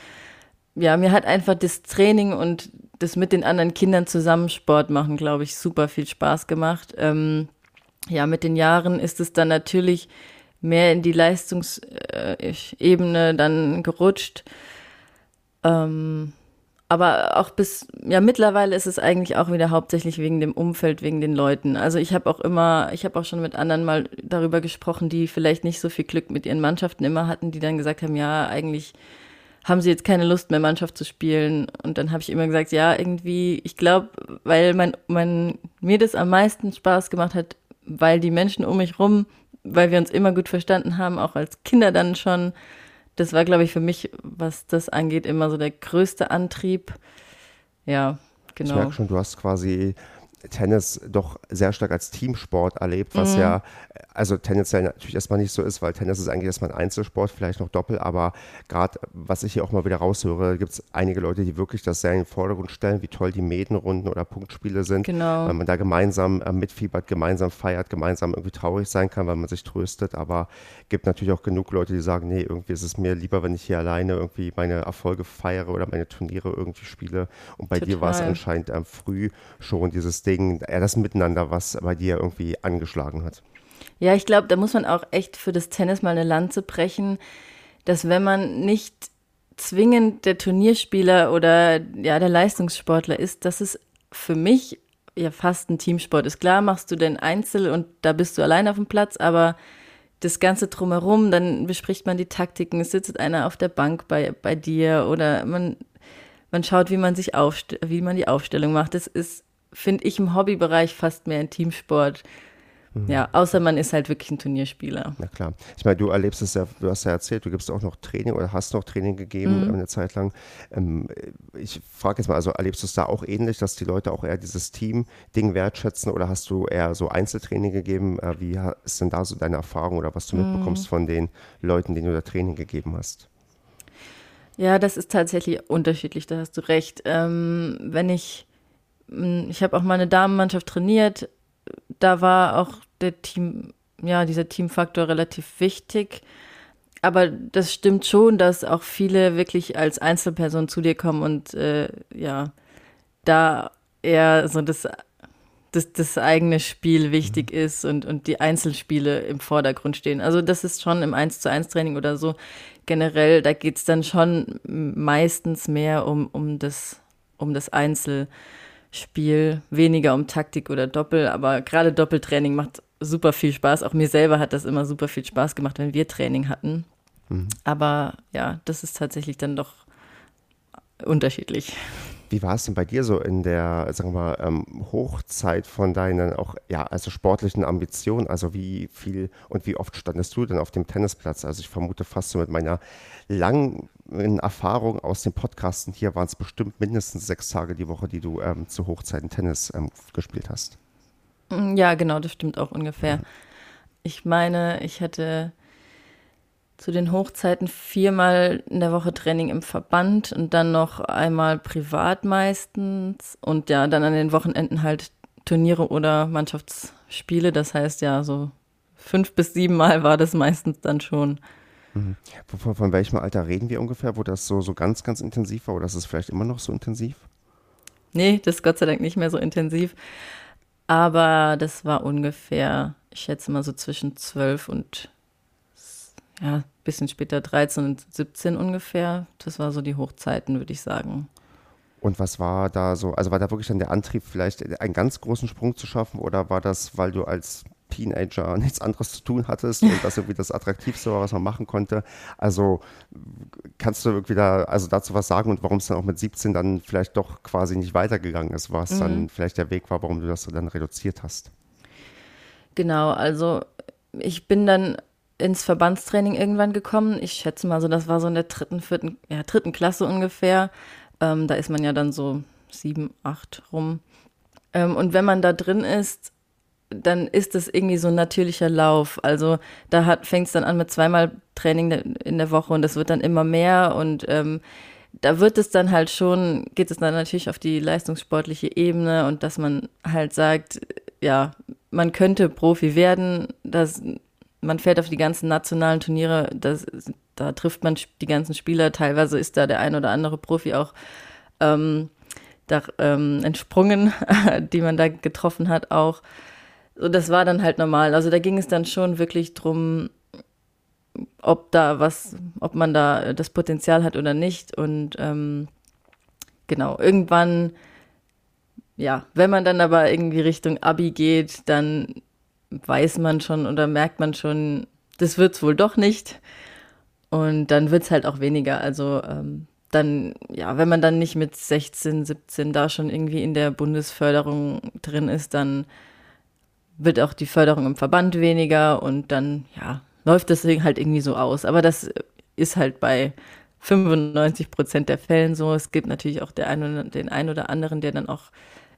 B: Ja, mir hat einfach das Training und das mit den anderen Kindern zusammen Sport machen, glaube ich, super viel Spaß gemacht. Ähm, ja, mit den Jahren ist es dann natürlich mehr in die Leistungsebene dann gerutscht. Ähm, aber auch bis, ja, mittlerweile ist es eigentlich auch wieder hauptsächlich wegen dem Umfeld, wegen den Leuten. Also ich habe auch immer, ich habe auch schon mit anderen mal darüber gesprochen, die vielleicht nicht so viel Glück mit ihren Mannschaften immer hatten, die dann gesagt haben, ja, eigentlich haben sie jetzt keine Lust mehr, Mannschaft zu spielen. Und dann habe ich immer gesagt, ja, irgendwie, ich glaube, weil mein, mein, mir das am meisten Spaß gemacht hat, weil die Menschen um mich rum, weil wir uns immer gut verstanden haben, auch als Kinder dann schon, das war, glaube ich, für mich, was das angeht, immer so der größte Antrieb. Ja, genau.
A: Ich merke schon, du hast quasi Tennis doch sehr stark als Teamsport erlebt, was mhm. ja, also tendenziell natürlich erstmal nicht so ist, weil Tennis ist eigentlich erstmal ein Einzelsport, vielleicht noch Doppel, aber gerade, was ich hier auch mal wieder raushöre, gibt es einige Leute, die wirklich das sehr in den Vordergrund stellen, wie toll die Mädenrunden oder Punktspiele sind,
B: genau.
A: weil man da gemeinsam äh, mitfiebert, gemeinsam feiert, gemeinsam irgendwie traurig sein kann, weil man sich tröstet, aber gibt natürlich auch genug Leute, die sagen, nee, irgendwie ist es mir lieber, wenn ich hier alleine irgendwie meine Erfolge feiere oder meine Turniere irgendwie spiele und bei Total. dir war es anscheinend ähm, früh schon dieses Ding, ja, das Miteinander, was bei dir irgendwie angeschlagen hat.
B: Ja, ich glaube, da muss man auch echt für das Tennis mal eine Lanze brechen, dass wenn man nicht zwingend der Turnierspieler oder ja, der Leistungssportler ist, dass es für mich ja fast ein Teamsport ist. Klar machst du den Einzel und da bist du allein auf dem Platz, aber das Ganze drumherum, dann bespricht man die Taktiken, es sitzt einer auf der Bank bei, bei dir oder man, man schaut, wie man sich aufst wie man die Aufstellung macht. Das ist finde ich im Hobbybereich fast mehr ein Teamsport. Mhm. Ja, außer man ist halt wirklich ein Turnierspieler.
A: Na klar. Ich meine, du erlebst es ja, du hast ja erzählt, du gibst auch noch Training oder hast noch Training gegeben mhm. eine Zeit lang. Ähm, ich frage jetzt mal, also erlebst du es da auch ähnlich, dass die Leute auch eher dieses Team-Ding wertschätzen oder hast du eher so Einzeltraining gegeben? Äh, wie ist denn da so deine Erfahrung oder was du mhm. mitbekommst von den Leuten, denen du da Training gegeben hast?
B: Ja, das ist tatsächlich unterschiedlich, da hast du recht. Ähm, wenn ich ich habe auch meine Damenmannschaft trainiert. Da war auch der Team, ja, dieser Teamfaktor relativ wichtig. Aber das stimmt schon, dass auch viele wirklich als Einzelperson zu dir kommen und äh, ja, da eher so das, das, das eigene Spiel wichtig mhm. ist und, und die Einzelspiele im Vordergrund stehen. Also das ist schon im 1 zu 1 Training oder so generell, da geht es dann schon meistens mehr um, um das, um das Einzel. Spiel, weniger um Taktik oder Doppel, aber gerade Doppeltraining macht super viel Spaß. Auch mir selber hat das immer super viel Spaß gemacht, wenn wir Training hatten. Mhm. Aber ja, das ist tatsächlich dann doch unterschiedlich.
A: Wie war es denn bei dir so in der, sagen wir mal, ähm, Hochzeit von deinen auch, ja, also sportlichen Ambitionen? Also wie viel und wie oft standest du denn auf dem Tennisplatz? Also ich vermute fast so mit meiner langen Erfahrung aus den Podcasten hier waren es bestimmt mindestens sechs Tage die Woche, die du ähm, zu Hochzeiten Tennis ähm, gespielt hast.
B: Mm, ja, genau, das stimmt auch ungefähr. Mhm. Ich meine, ich hätte zu den Hochzeiten viermal in der Woche Training im Verband und dann noch einmal privat meistens und ja, dann an den Wochenenden halt Turniere oder Mannschaftsspiele. Das heißt ja, so fünf bis sieben Mal war das meistens dann schon.
A: Mhm. Von, von, welchem Alter reden wir ungefähr, wo das so, so ganz, ganz intensiv war oder ist es vielleicht immer noch so intensiv?
B: Nee, das ist Gott sei Dank nicht mehr so intensiv. Aber das war ungefähr, ich schätze mal so zwischen zwölf und ja, bisschen später 13 und 17 ungefähr. Das war so die Hochzeiten, würde ich sagen.
A: Und was war da so, also war da wirklich dann der Antrieb, vielleicht einen ganz großen Sprung zu schaffen oder war das, weil du als Teenager [LAUGHS] nichts anderes zu tun hattest und das irgendwie das Attraktivste war, was man machen konnte? Also kannst du irgendwie da, also dazu was sagen und warum es dann auch mit 17 dann vielleicht doch quasi nicht weitergegangen ist, was mhm. dann vielleicht der Weg war, warum du das dann reduziert hast?
B: Genau, also ich bin dann ins Verbandstraining irgendwann gekommen. Ich schätze mal so, das war so in der dritten, vierten, ja, dritten Klasse ungefähr. Ähm, da ist man ja dann so sieben, acht rum. Ähm, und wenn man da drin ist, dann ist das irgendwie so ein natürlicher Lauf. Also da fängt es dann an mit zweimal Training in der Woche und das wird dann immer mehr und ähm, da wird es dann halt schon, geht es dann natürlich auf die leistungssportliche Ebene und dass man halt sagt, ja, man könnte Profi werden, das man fährt auf die ganzen nationalen Turniere, das, da trifft man die ganzen Spieler, teilweise ist da der ein oder andere Profi auch ähm, da, ähm, entsprungen, [LAUGHS] die man da getroffen hat auch. So, das war dann halt normal. Also da ging es dann schon wirklich drum, ob da was, ob man da das Potenzial hat oder nicht. Und ähm, genau, irgendwann, ja, wenn man dann aber irgendwie Richtung Abi geht, dann weiß man schon oder merkt man schon, das wird es wohl doch nicht. Und dann wird es halt auch weniger. Also ähm, dann, ja, wenn man dann nicht mit 16, 17 da schon irgendwie in der Bundesförderung drin ist, dann wird auch die Förderung im Verband weniger und dann, ja, läuft das halt irgendwie so aus. Aber das ist halt bei 95 Prozent der Fällen so. Es gibt natürlich auch der ein den einen oder anderen, der dann auch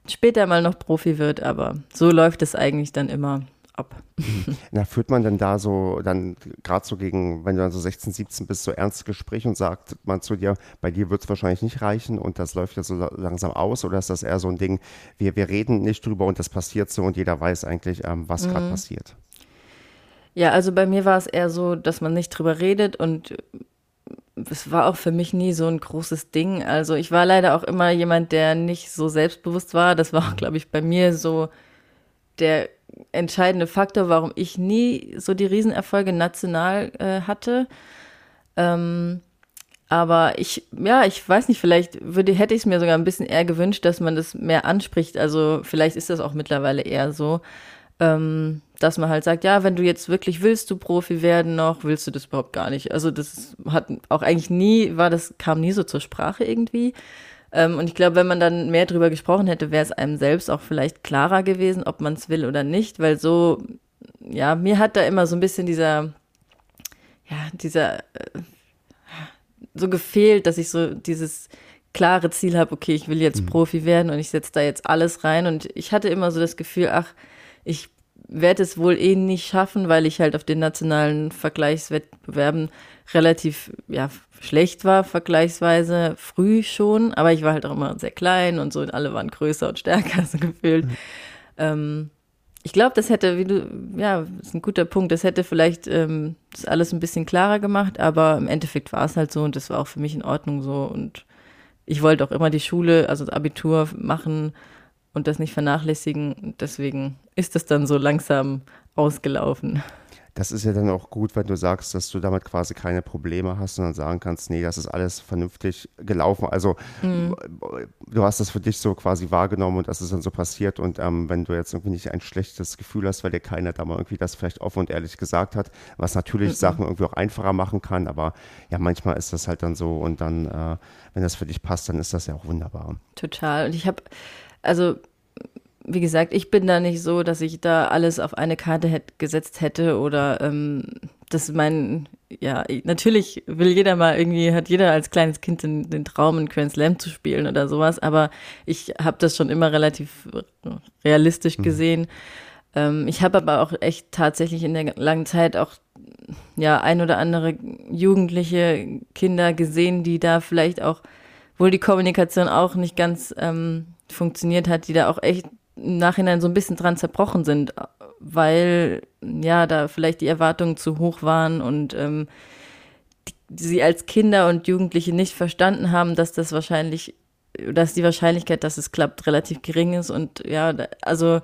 B: später mal noch Profi wird, aber so läuft es eigentlich dann immer ab.
A: Mhm. Na, führt man denn da so, dann gerade so gegen, wenn du dann so 16, 17 bist, so ernste Gespräche und sagt man zu dir, bei dir wird es wahrscheinlich nicht reichen und das läuft ja so langsam aus oder ist das eher so ein Ding, wir, wir reden nicht drüber und das passiert so und jeder weiß eigentlich, ähm, was mhm. gerade passiert?
B: Ja, also bei mir war es eher so, dass man nicht drüber redet und es war auch für mich nie so ein großes Ding. Also ich war leider auch immer jemand, der nicht so selbstbewusst war. Das war auch, glaube ich, bei mir so der entscheidende Faktor, warum ich nie so die Riesenerfolge national äh, hatte. Ähm, aber ich, ja, ich weiß nicht, vielleicht würde, hätte ich es mir sogar ein bisschen eher gewünscht, dass man das mehr anspricht. Also vielleicht ist das auch mittlerweile eher so, ähm, dass man halt sagt, ja, wenn du jetzt wirklich willst, du Profi werden noch, willst du das überhaupt gar nicht. Also das hat auch eigentlich nie, war das, kam nie so zur Sprache irgendwie. Ähm, und ich glaube, wenn man dann mehr drüber gesprochen hätte, wäre es einem selbst auch vielleicht klarer gewesen, ob man es will oder nicht, weil so, ja, mir hat da immer so ein bisschen dieser, ja, dieser, äh, so gefehlt, dass ich so dieses klare Ziel habe, okay, ich will jetzt mhm. Profi werden und ich setze da jetzt alles rein. Und ich hatte immer so das Gefühl, ach, ich werde es wohl eh nicht schaffen, weil ich halt auf den nationalen Vergleichswettbewerben relativ ja, schlecht war, vergleichsweise früh schon, aber ich war halt auch immer sehr klein und so und alle waren größer und stärker, [LAUGHS] so gefühlt. Mhm. Ähm, ich glaube, das hätte, wie du, ja, ist ein guter Punkt, das hätte vielleicht ähm, das alles ein bisschen klarer gemacht, aber im Endeffekt war es halt so und das war auch für mich in Ordnung so und ich wollte auch immer die Schule, also das Abitur machen und das nicht vernachlässigen. Deswegen ist das dann so langsam ausgelaufen.
A: Das ist ja dann auch gut, wenn du sagst, dass du damit quasi keine Probleme hast, sondern sagen kannst, nee, das ist alles vernünftig gelaufen. Also mhm. du hast das für dich so quasi wahrgenommen und das ist dann so passiert. Und ähm, wenn du jetzt irgendwie nicht ein schlechtes Gefühl hast, weil dir keiner da mal irgendwie das vielleicht offen und ehrlich gesagt hat, was natürlich mhm. Sachen irgendwie auch einfacher machen kann, aber ja, manchmal ist das halt dann so und dann, äh, wenn das für dich passt, dann ist das ja auch wunderbar.
B: Total. Und ich habe also wie gesagt, ich bin da nicht so, dass ich da alles auf eine Karte hätte, gesetzt hätte oder ähm, das mein, ja, natürlich will jeder mal irgendwie, hat jeder als kleines Kind den, den Traum, einen Grand Slam zu spielen oder sowas, aber ich habe das schon immer relativ realistisch mhm. gesehen. Ähm, ich habe aber auch echt tatsächlich in der langen Zeit auch ja ein oder andere jugendliche Kinder gesehen, die da vielleicht auch, wohl die Kommunikation auch nicht ganz ähm, funktioniert hat, die da auch echt Nachhinein so ein bisschen dran zerbrochen sind, weil ja da vielleicht die Erwartungen zu hoch waren und ähm, die, sie als Kinder und Jugendliche nicht verstanden haben, dass das wahrscheinlich, dass die Wahrscheinlichkeit, dass es klappt, relativ gering ist und ja, also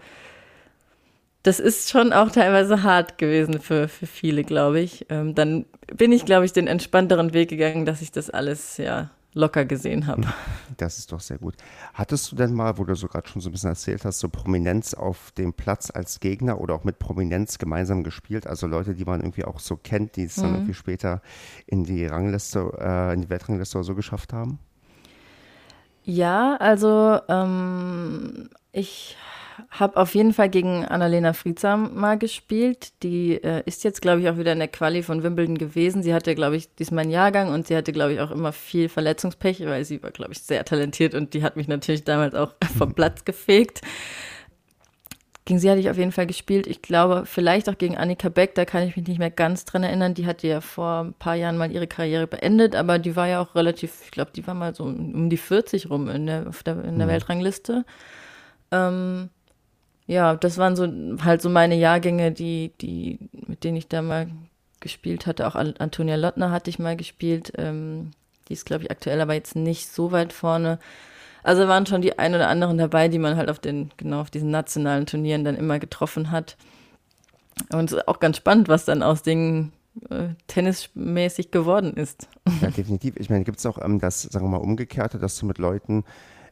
B: das ist schon auch teilweise hart gewesen für, für viele, glaube ich. Ähm, dann bin ich, glaube ich, den entspannteren Weg gegangen, dass ich das alles ja locker gesehen habe.
A: Das ist doch sehr gut. Hattest du denn mal, wo du so gerade schon so ein bisschen erzählt hast, so Prominenz auf dem Platz als Gegner oder auch mit Prominenz gemeinsam gespielt? Also Leute, die man irgendwie auch so kennt, die es mhm. dann irgendwie später in die Rangliste, äh, in die Weltrangliste oder so geschafft haben?
B: Ja, also ähm, ich habe auf jeden Fall gegen Annalena Friedsam mal gespielt. Die äh, ist jetzt, glaube ich, auch wieder in der Quali von Wimbledon gewesen. Sie hatte, glaube ich, diesmal einen Jahrgang und sie hatte, glaube ich, auch immer viel Verletzungspech, weil sie war, glaube ich, sehr talentiert und die hat mich natürlich damals auch [LAUGHS] vom Platz gefegt. Gegen sie hatte ich auf jeden Fall gespielt. Ich glaube, vielleicht auch gegen Annika Beck, da kann ich mich nicht mehr ganz dran erinnern. Die hatte ja vor ein paar Jahren mal ihre Karriere beendet, aber die war ja auch relativ, ich glaube, die war mal so um die 40 rum in der, der in der mhm. Weltrangliste. Ähm, ja, das waren so halt so meine Jahrgänge, die, die, mit denen ich da mal gespielt hatte. Auch Antonia Lottner hatte ich mal gespielt. Ähm, die ist, glaube ich, aktuell aber jetzt nicht so weit vorne. Also waren schon die ein oder anderen dabei, die man halt auf den, genau auf diesen nationalen Turnieren dann immer getroffen hat. Und es ist auch ganz spannend, was dann aus den äh, tennismäßig geworden ist.
A: Ja, definitiv. Ich meine, gibt es auch ähm, das, sagen wir mal, umgekehrte, dass du mit Leuten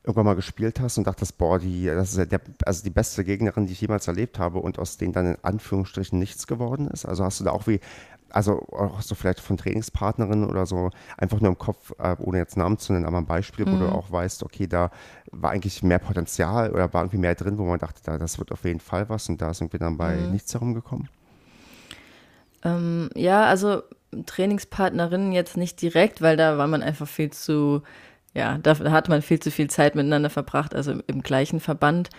A: irgendwann mal gespielt hast und dachtest, boah, die, das ist ja der, also die beste Gegnerin, die ich jemals erlebt habe und aus denen dann in Anführungsstrichen nichts geworden ist? Also hast du da auch wie, also auch so vielleicht von Trainingspartnerinnen oder so, einfach nur im Kopf, äh, ohne jetzt Namen zu nennen, aber ein Beispiel, mhm. wo du mhm. auch weißt, okay, da war eigentlich mehr Potenzial oder war irgendwie mehr drin, wo man dachte, da, das wird auf jeden Fall was und da ist irgendwie dann bei mhm. nichts herumgekommen?
B: Ähm, ja, also Trainingspartnerinnen jetzt nicht direkt, weil da war man einfach viel zu, ja, da hat man viel zu viel Zeit miteinander verbracht, also im, im gleichen Verband.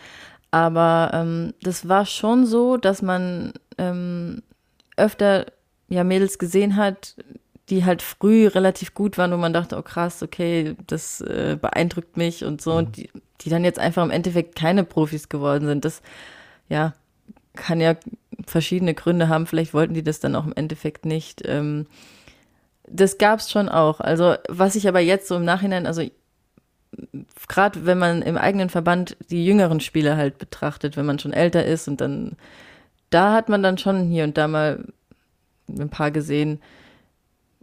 B: Aber ähm, das war schon so, dass man ähm, öfter ja Mädels gesehen hat, die halt früh relativ gut waren, wo man dachte, oh krass, okay, das äh, beeindruckt mich und so, mhm. und die, die dann jetzt einfach im Endeffekt keine Profis geworden sind. Das, ja, kann ja verschiedene Gründe haben. Vielleicht wollten die das dann auch im Endeffekt nicht. Ähm, das gab es schon auch. Also, was ich aber jetzt so im Nachhinein, also gerade wenn man im eigenen Verband die jüngeren Spieler halt betrachtet, wenn man schon älter ist und dann, da hat man dann schon hier und da mal ein paar gesehen,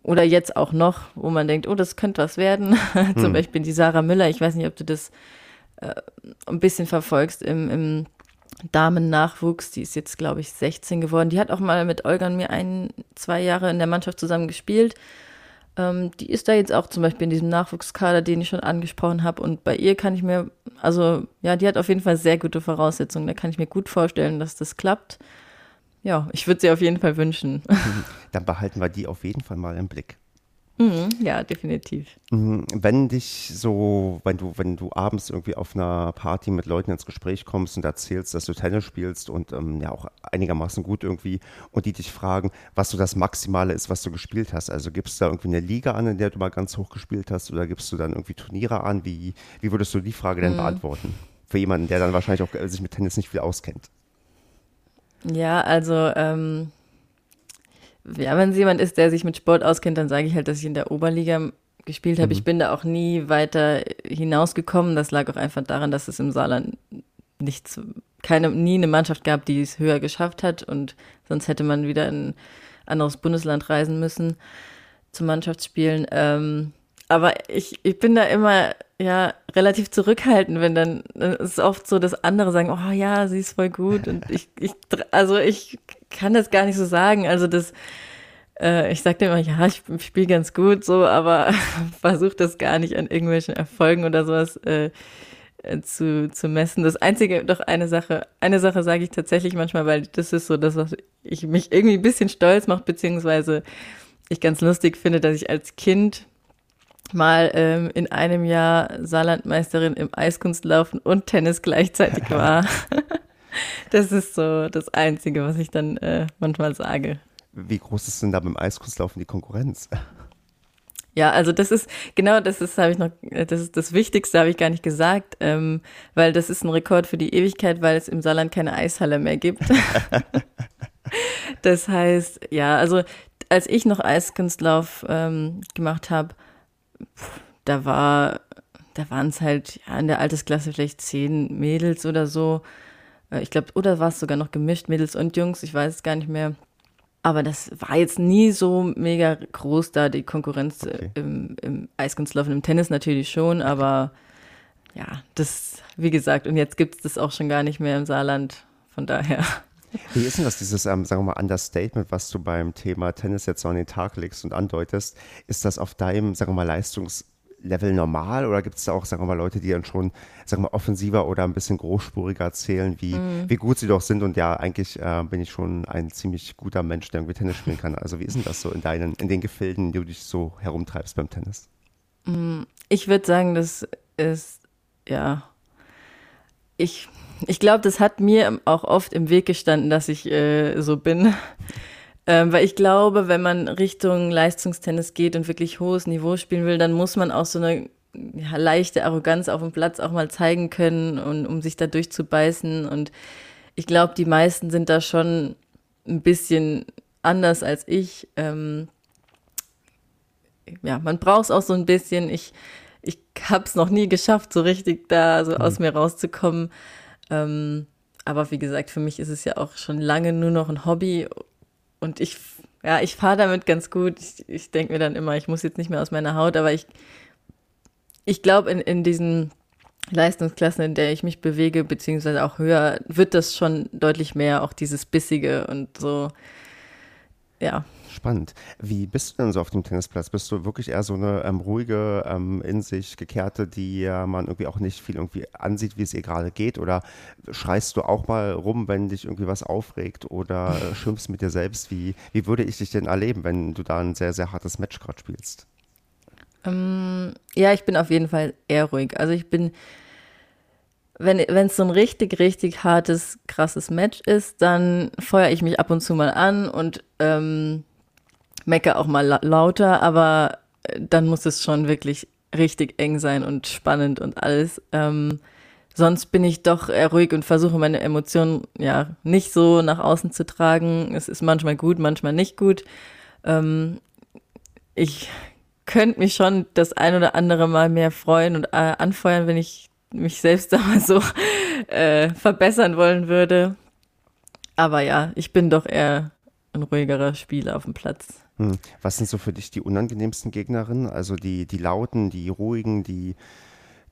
B: oder jetzt auch noch, wo man denkt, oh, das könnte was werden. [LAUGHS] Zum hm. Beispiel die Sarah Müller, ich weiß nicht, ob du das äh, ein bisschen verfolgst im, im Damen-Nachwuchs, die ist jetzt, glaube ich, 16 geworden. Die hat auch mal mit Olga und mir ein, zwei Jahre in der Mannschaft zusammen gespielt. Ähm, die ist da jetzt auch zum Beispiel in diesem Nachwuchskader, den ich schon angesprochen habe. Und bei ihr kann ich mir, also ja, die hat auf jeden Fall sehr gute Voraussetzungen. Da kann ich mir gut vorstellen, dass das klappt. Ja, ich würde sie auf jeden Fall wünschen. [LAUGHS]
A: Dann behalten wir die auf jeden Fall mal im Blick.
B: Mhm, ja, definitiv.
A: Mhm, wenn dich so, wenn du, wenn du abends irgendwie auf einer Party mit Leuten ins Gespräch kommst und erzählst, dass du Tennis spielst und ähm, ja auch einigermaßen gut irgendwie und die dich fragen, was so das Maximale ist, was du gespielt hast. Also gibst du da irgendwie eine Liga an, in der du mal ganz hoch gespielt hast oder gibst du dann irgendwie Turniere an? Wie, wie würdest du die Frage denn mhm. beantworten? Für jemanden, der dann wahrscheinlich auch äh, sich mit Tennis nicht viel auskennt.
B: Ja, also ähm, ja, wenn es jemand ist, der sich mit Sport auskennt, dann sage ich halt, dass ich in der Oberliga gespielt habe. Mhm. Ich bin da auch nie weiter hinausgekommen. Das lag auch einfach daran, dass es im Saarland nichts, keine, nie eine Mannschaft gab, die es höher geschafft hat und sonst hätte man wieder in ein anderes Bundesland reisen müssen zum Mannschaftsspielen. Ähm, aber ich, ich bin da immer ja relativ zurückhaltend, wenn dann, dann ist es oft so, dass andere sagen, oh ja, sie ist voll gut und ich, ich also ich kann das gar nicht so sagen. Also das, äh, ich sage immer, ja, ich spiele ganz gut so, aber [LAUGHS] versuche das gar nicht an irgendwelchen Erfolgen oder sowas äh, äh, zu, zu messen. Das einzige, doch eine Sache, eine Sache sage ich tatsächlich manchmal, weil das ist so das, was ich mich irgendwie ein bisschen stolz macht, beziehungsweise ich ganz lustig finde, dass ich als Kind mal ähm, in einem Jahr Saarlandmeisterin im Eiskunstlaufen und Tennis gleichzeitig [LAUGHS] war. Das ist so das Einzige, was ich dann äh, manchmal sage.
A: Wie groß ist denn da beim Eiskunstlaufen die Konkurrenz? [LAUGHS]
B: Ja, also das ist genau das ist habe ich noch das ist das Wichtigste habe ich gar nicht gesagt, ähm, weil das ist ein Rekord für die Ewigkeit, weil es im Saarland keine Eishalle mehr gibt. [LAUGHS] das heißt, ja, also als ich noch Eiskunstlauf ähm, gemacht habe, da war, da waren es halt ja, in der Altersklasse vielleicht zehn Mädels oder so. Äh, ich glaube, oder war es sogar noch gemischt, Mädels und Jungs, ich weiß es gar nicht mehr. Aber das war jetzt nie so mega groß da, die Konkurrenz äh, okay. im, im Eiskunstlaufen, im Tennis natürlich schon, aber ja, das, wie gesagt, und jetzt gibt es das auch schon gar nicht mehr im Saarland, von daher.
A: Wie ist denn das, dieses, ähm, sagen wir mal, Understatement, was du beim Thema Tennis jetzt so an den Tag legst und andeutest? Ist das auf deinem, sagen wir mal, Leistungslevel normal oder gibt es da auch, sagen wir mal, Leute, die dann schon, sagen wir mal, offensiver oder ein bisschen großspuriger erzählen, wie, mhm. wie gut sie doch sind und ja, eigentlich äh, bin ich schon ein ziemlich guter Mensch, der irgendwie Tennis spielen kann. Also wie ist denn das so in deinen, in den Gefilden, in denen du dich so herumtreibst beim Tennis?
B: Mm, ich würde sagen, das ist, ja, ich ich glaube, das hat mir auch oft im Weg gestanden, dass ich äh, so bin. Ähm, weil ich glaube, wenn man Richtung Leistungstennis geht und wirklich hohes Niveau spielen will, dann muss man auch so eine ja, leichte Arroganz auf dem Platz auch mal zeigen können, und, um sich da durchzubeißen. Und ich glaube, die meisten sind da schon ein bisschen anders als ich. Ähm, ja, man braucht es auch so ein bisschen. Ich, ich habe es noch nie geschafft, so richtig da so mhm. aus mir rauszukommen. Ähm, aber wie gesagt, für mich ist es ja auch schon lange nur noch ein Hobby und ich ja, ich fahre damit ganz gut. Ich, ich denke mir dann immer, ich muss jetzt nicht mehr aus meiner Haut, aber ich, ich glaube, in, in diesen Leistungsklassen, in der ich mich bewege, beziehungsweise auch höher, wird das schon deutlich mehr, auch dieses Bissige und so, ja.
A: Spannend. Wie bist du denn so auf dem Tennisplatz? Bist du wirklich eher so eine ähm, ruhige, ähm, in sich gekehrte, die äh, man irgendwie auch nicht viel irgendwie ansieht, wie es ihr gerade geht? Oder schreist du auch mal rum, wenn dich irgendwie was aufregt oder äh, [LAUGHS] schimpfst mit dir selbst? Wie, wie würde ich dich denn erleben, wenn du da ein sehr, sehr hartes Match gerade spielst?
B: Ähm, ja, ich bin auf jeden Fall eher ruhig. Also ich bin, wenn es so ein richtig, richtig hartes, krasses Match ist, dann feuere ich mich ab und zu mal an und ähm, mecke auch mal la lauter, aber äh, dann muss es schon wirklich richtig eng sein und spannend und alles. Ähm, sonst bin ich doch ruhig und versuche meine Emotionen ja nicht so nach außen zu tragen. Es ist manchmal gut, manchmal nicht gut. Ähm, ich könnte mich schon das ein oder andere Mal mehr freuen und äh, anfeuern, wenn ich mich selbst [LAUGHS] da mal so äh, verbessern wollen würde. Aber ja, ich bin doch eher ein ruhigerer Spieler auf dem Platz.
A: Hm. Was sind so für dich die unangenehmsten Gegnerinnen? Also die, die lauten, die ruhigen, die,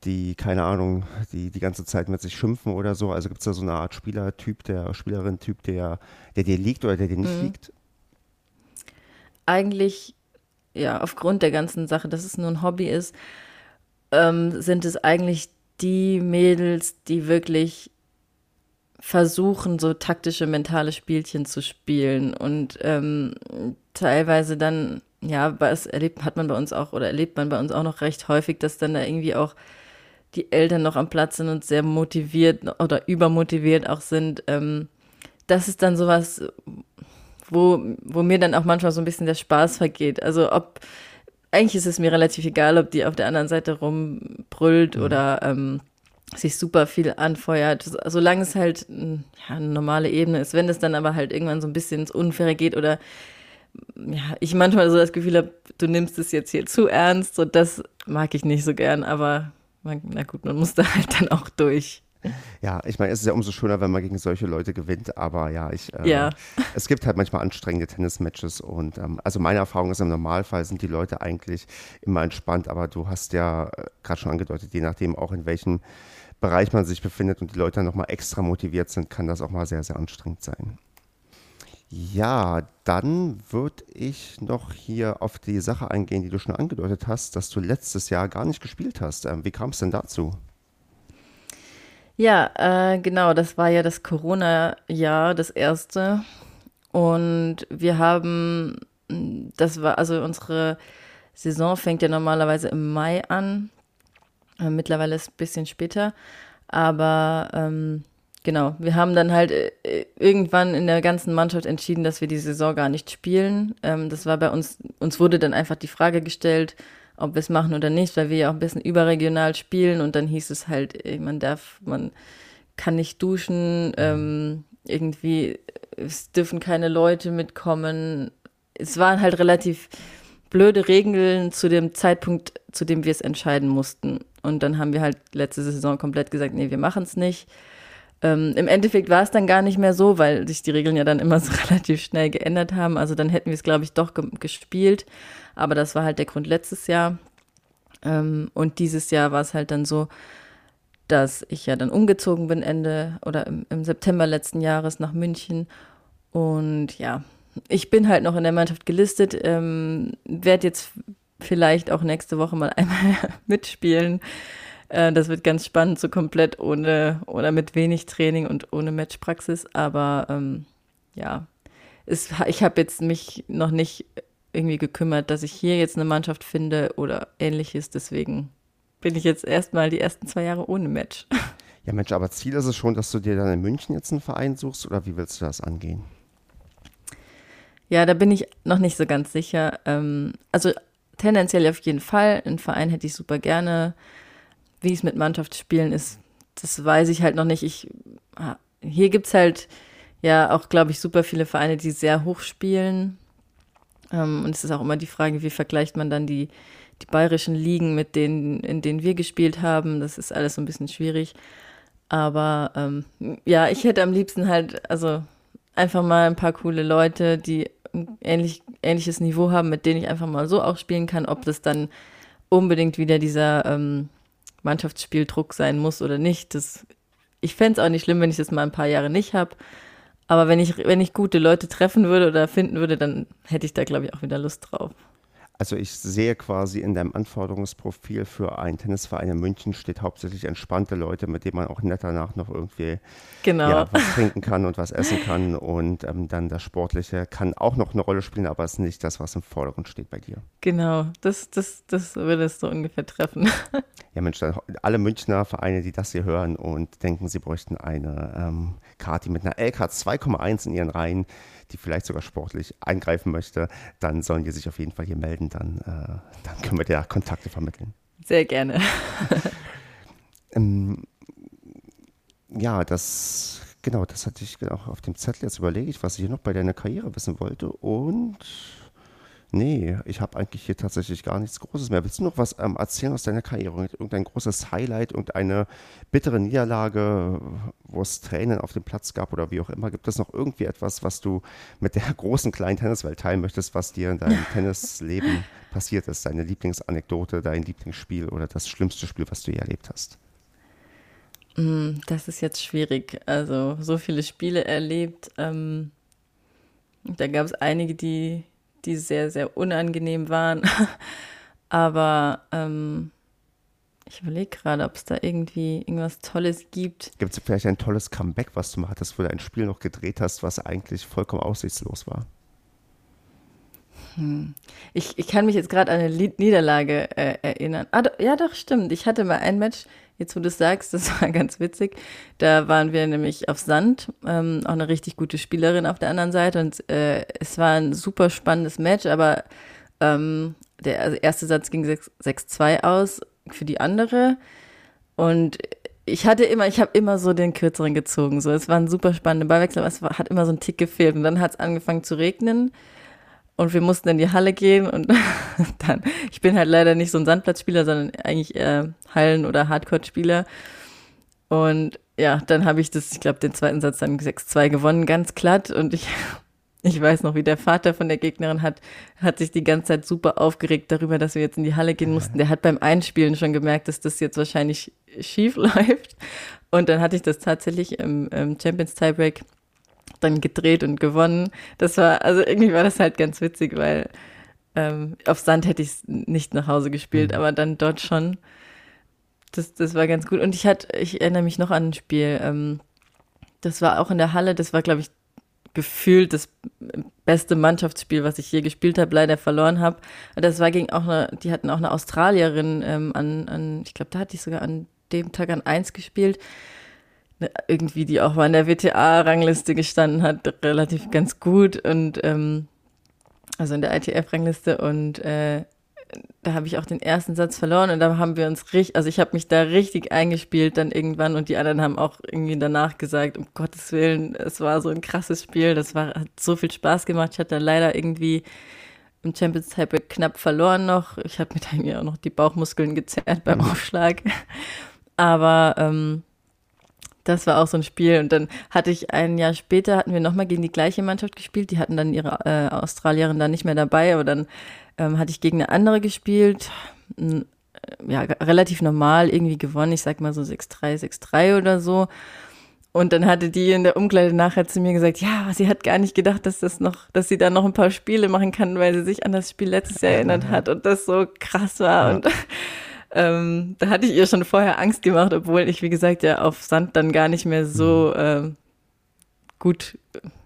A: die, keine Ahnung, die die ganze Zeit mit sich schimpfen oder so? Also gibt es da so eine Art Spielertyp, der Spielerin-Typ, der, der dir liegt oder der dir nicht mhm. liegt?
B: Eigentlich, ja, aufgrund der ganzen Sache, dass es nur ein Hobby ist, ähm, sind es eigentlich die Mädels, die wirklich versuchen, so taktische, mentale Spielchen zu spielen und ähm, teilweise dann, ja, was erlebt hat man bei uns auch oder erlebt man bei uns auch noch recht häufig, dass dann da irgendwie auch die Eltern noch am Platz sind und sehr motiviert oder übermotiviert auch sind. Ähm, das ist dann sowas, wo, wo mir dann auch manchmal so ein bisschen der Spaß vergeht. Also ob, eigentlich ist es mir relativ egal, ob die auf der anderen Seite rumbrüllt mhm. oder ähm, sich super viel anfeuert, solange es halt ja, eine normale Ebene ist. Wenn es dann aber halt irgendwann so ein bisschen ins Unfaire geht oder ja, ich manchmal so das Gefühl habe, du nimmst es jetzt hier zu ernst, so das mag ich nicht so gern, aber man, na gut, man muss da halt dann auch durch.
A: Ja, ich meine, es ist ja umso schöner, wenn man gegen solche Leute gewinnt, aber ja, ich, äh, ja. [LAUGHS] es gibt halt manchmal anstrengende Tennismatches und ähm, also meine Erfahrung ist, im Normalfall sind die Leute eigentlich immer entspannt, aber du hast ja äh, gerade schon angedeutet, je nachdem auch in welchem Bereich man sich befindet und die Leute nochmal extra motiviert sind, kann das auch mal sehr, sehr anstrengend sein. Ja, dann würde ich noch hier auf die Sache eingehen, die du schon angedeutet hast, dass du letztes Jahr gar nicht gespielt hast. Ähm, wie kam es denn dazu?
B: Ja, äh, genau, das war ja das Corona-Jahr, das erste. Und wir haben, das war, also unsere Saison fängt ja normalerweise im Mai an. Äh, mittlerweile ist ein bisschen später. Aber ähm, genau, wir haben dann halt äh, irgendwann in der ganzen Mannschaft entschieden, dass wir die Saison gar nicht spielen. Ähm, das war bei uns, uns wurde dann einfach die Frage gestellt, ob wir es machen oder nicht, weil wir ja auch ein bisschen überregional spielen und dann hieß es halt, man darf, man kann nicht duschen, ähm, irgendwie, es dürfen keine Leute mitkommen. Es waren halt relativ blöde Regeln zu dem Zeitpunkt, zu dem wir es entscheiden mussten. Und dann haben wir halt letzte Saison komplett gesagt, nee, wir machen es nicht. Ähm, Im Endeffekt war es dann gar nicht mehr so, weil sich die Regeln ja dann immer [LAUGHS] so relativ schnell geändert haben. Also dann hätten wir es, glaube ich, doch ge gespielt. Aber das war halt der Grund letztes Jahr. Ähm, und dieses Jahr war es halt dann so, dass ich ja dann umgezogen bin Ende oder im, im September letzten Jahres nach München. Und ja, ich bin halt noch in der Mannschaft gelistet, ähm, werde jetzt vielleicht auch nächste Woche mal [LAUGHS] einmal mitspielen. Äh, das wird ganz spannend, so komplett ohne oder mit wenig Training und ohne Matchpraxis. Aber ähm, ja, es, ich habe jetzt mich noch nicht irgendwie gekümmert, dass ich hier jetzt eine Mannschaft finde oder ähnliches. Deswegen bin ich jetzt erstmal die ersten zwei Jahre ohne Match. [LAUGHS]
A: Ja, Mensch, aber Ziel ist es schon, dass du dir dann in München jetzt einen Verein suchst oder wie willst du das angehen?
B: Ja, da bin ich noch nicht so ganz sicher. Ähm, also tendenziell auf jeden Fall. Einen Verein hätte ich super gerne. Wie es mit Mannschaftsspielen ist, das weiß ich halt noch nicht. Ich, ah, hier gibt es halt ja auch, glaube ich, super viele Vereine, die sehr hoch spielen. Ähm, und es ist auch immer die Frage, wie vergleicht man dann die, die bayerischen Ligen mit denen, in denen wir gespielt haben. Das ist alles so ein bisschen schwierig. Aber ähm, ja, ich hätte am liebsten halt, also einfach mal ein paar coole Leute, die ähnlich, ähnliches Niveau haben, mit denen ich einfach mal so auch spielen kann, ob das dann unbedingt wieder dieser ähm, Mannschaftsspieldruck sein muss oder nicht. Das, ich fände es auch nicht schlimm, wenn ich das mal ein paar Jahre nicht habe. Aber wenn ich, wenn ich gute Leute treffen würde oder finden würde, dann hätte ich da, glaube ich, auch wieder Lust drauf.
A: Also ich sehe quasi in deinem Anforderungsprofil für einen Tennisverein in München steht hauptsächlich entspannte Leute, mit denen man auch nett danach noch irgendwie genau. ja, was trinken kann und was essen kann. Und ähm, dann das Sportliche kann auch noch eine Rolle spielen, aber es ist nicht das, was im Vordergrund steht bei dir.
B: Genau, das, das, das würde es so ungefähr treffen. [LAUGHS]
A: Ja Mensch, alle Münchner Vereine, die das hier hören und denken, sie bräuchten eine ähm, Karte mit einer LK 2,1 in ihren Reihen, die vielleicht sogar sportlich eingreifen möchte, dann sollen die sich auf jeden Fall hier melden. Dann, äh, dann können wir dir Kontakte vermitteln.
B: Sehr gerne. [LAUGHS]
A: ähm, ja, das, genau, das hatte ich auch auf dem Zettel. Jetzt überlege ich, was ich hier noch bei deiner Karriere wissen wollte. Und Nee, ich habe eigentlich hier tatsächlich gar nichts Großes mehr. Willst du noch was ähm, erzählen aus deiner Karriere? Irgendein großes Highlight, irgendeine bittere Niederlage, wo es Tränen auf dem Platz gab oder wie auch immer? Gibt es noch irgendwie etwas, was du mit der [LAUGHS] großen kleinen Tenniswelt teilen möchtest, was dir in deinem [LAUGHS] Tennisleben passiert ist? Deine Lieblingsanekdote, dein Lieblingsspiel oder das schlimmste Spiel, was du je erlebt hast?
B: Mm, das ist jetzt schwierig. Also so viele Spiele erlebt. Ähm, da gab es einige, die die sehr, sehr unangenehm waren. [LAUGHS] Aber ähm, ich überlege gerade, ob es da irgendwie irgendwas Tolles gibt.
A: Gibt es vielleicht ein tolles Comeback, was du mal hattest, wo du ein Spiel noch gedreht hast, was eigentlich vollkommen aussichtslos war?
B: Hm. Ich, ich kann mich jetzt gerade an eine Niederlage äh, erinnern. Ah, ja, doch, stimmt. Ich hatte mal ein Match, jetzt wo du es sagst, [LAUGHS] das war ganz witzig. Da waren wir nämlich auf Sand, ähm, auch eine richtig gute Spielerin auf der anderen Seite. Und äh, es war ein super spannendes Match, aber ähm, der also erste Satz ging 6-2 aus für die andere. Und ich hatte immer, ich habe immer so den kürzeren gezogen. So, es war ein super spannender Ballwechsel, aber es war, hat immer so ein Tick gefehlt. Und dann hat es angefangen zu regnen. Und wir mussten in die Halle gehen und [LAUGHS] dann, ich bin halt leider nicht so ein Sandplatzspieler, sondern eigentlich eher Hallen- oder Hardcore-Spieler. Und ja, dann habe ich das, ich glaube, den zweiten Satz dann 6-2 gewonnen, ganz glatt. Und ich, [LAUGHS] ich weiß noch, wie der Vater von der Gegnerin hat, hat sich die ganze Zeit super aufgeregt darüber, dass wir jetzt in die Halle gehen mussten. Der hat beim Einspielen schon gemerkt, dass das jetzt wahrscheinlich [LAUGHS] schief läuft. Und dann hatte ich das tatsächlich im, im Champions Tiebreak dann gedreht und gewonnen. Das war, also irgendwie war das halt ganz witzig, weil ähm, auf Sand hätte ich nicht nach Hause gespielt, mhm. aber dann dort schon. Das, das war ganz gut. Und ich hatte, ich erinnere mich noch an ein Spiel, ähm, das war auch in der Halle, das war, glaube ich, gefühlt das beste Mannschaftsspiel, was ich je gespielt habe, leider verloren habe. Das war gegen auch eine, die hatten auch eine Australierin ähm, an, an, ich glaube, da hatte ich sogar an dem Tag an eins gespielt irgendwie, die auch mal in der WTA-Rangliste gestanden hat, relativ ganz gut und ähm, also in der ITF-Rangliste und äh, da habe ich auch den ersten Satz verloren und da haben wir uns richtig, also ich habe mich da richtig eingespielt dann irgendwann und die anderen haben auch irgendwie danach gesagt, um Gottes Willen, es war so ein krasses Spiel, das war, hat so viel Spaß gemacht. Ich hatte leider irgendwie im Champions Tiebreak knapp verloren noch. Ich habe mir dann ja auch noch die Bauchmuskeln gezerrt beim Aufschlag. [LAUGHS] Aber ähm, das war auch so ein Spiel. Und dann hatte ich ein Jahr später, hatten wir nochmal gegen die gleiche Mannschaft gespielt. Die hatten dann ihre äh, Australierin da nicht mehr dabei, aber dann ähm, hatte ich gegen eine andere gespielt. Ja, relativ normal irgendwie gewonnen. Ich sag mal so 6-3, 6-3 oder so. Und dann hatte die in der Umkleide nachher zu mir gesagt, ja, sie hat gar nicht gedacht, dass das noch, dass sie da noch ein paar Spiele machen kann, weil sie sich an das Spiel letztes Jahr erinnert hat und das so krass war. Ja. Und ähm, da hatte ich ihr schon vorher Angst gemacht, obwohl ich, wie gesagt, ja auf Sand dann gar nicht mehr so äh, gut,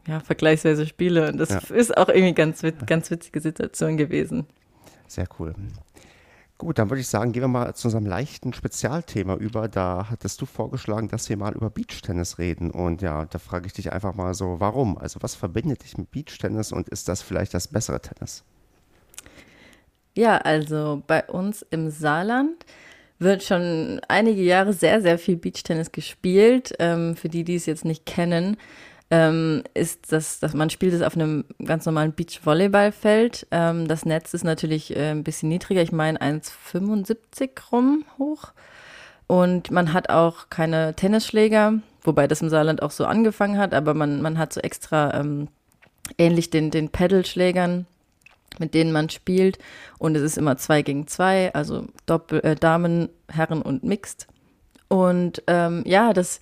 B: ja, vergleichsweise spiele. Und das ja. ist auch irgendwie ganz, ganz witzige Situation gewesen.
A: Sehr cool. Gut, dann würde ich sagen, gehen wir mal zu unserem leichten Spezialthema über. Da hattest du vorgeschlagen, dass wir mal über Beachtennis reden. Und ja, da frage ich dich einfach mal so, warum? Also was verbindet dich mit Beachtennis und ist das vielleicht das bessere Tennis?
B: Ja, also bei uns im Saarland wird schon einige Jahre sehr, sehr viel Beachtennis gespielt. Ähm, für die, die es jetzt nicht kennen, ähm, ist das, dass man spielt es auf einem ganz normalen Beachvolleyballfeld. Ähm, das Netz ist natürlich äh, ein bisschen niedriger, ich meine 1,75 rum hoch. Und man hat auch keine Tennisschläger, wobei das im Saarland auch so angefangen hat, aber man, man hat so extra ähm, ähnlich den, den Pedalschlägern, mit denen man spielt. Und es ist immer zwei gegen zwei, also Doppel, äh, Damen, Herren und Mixed. Und ähm, ja, das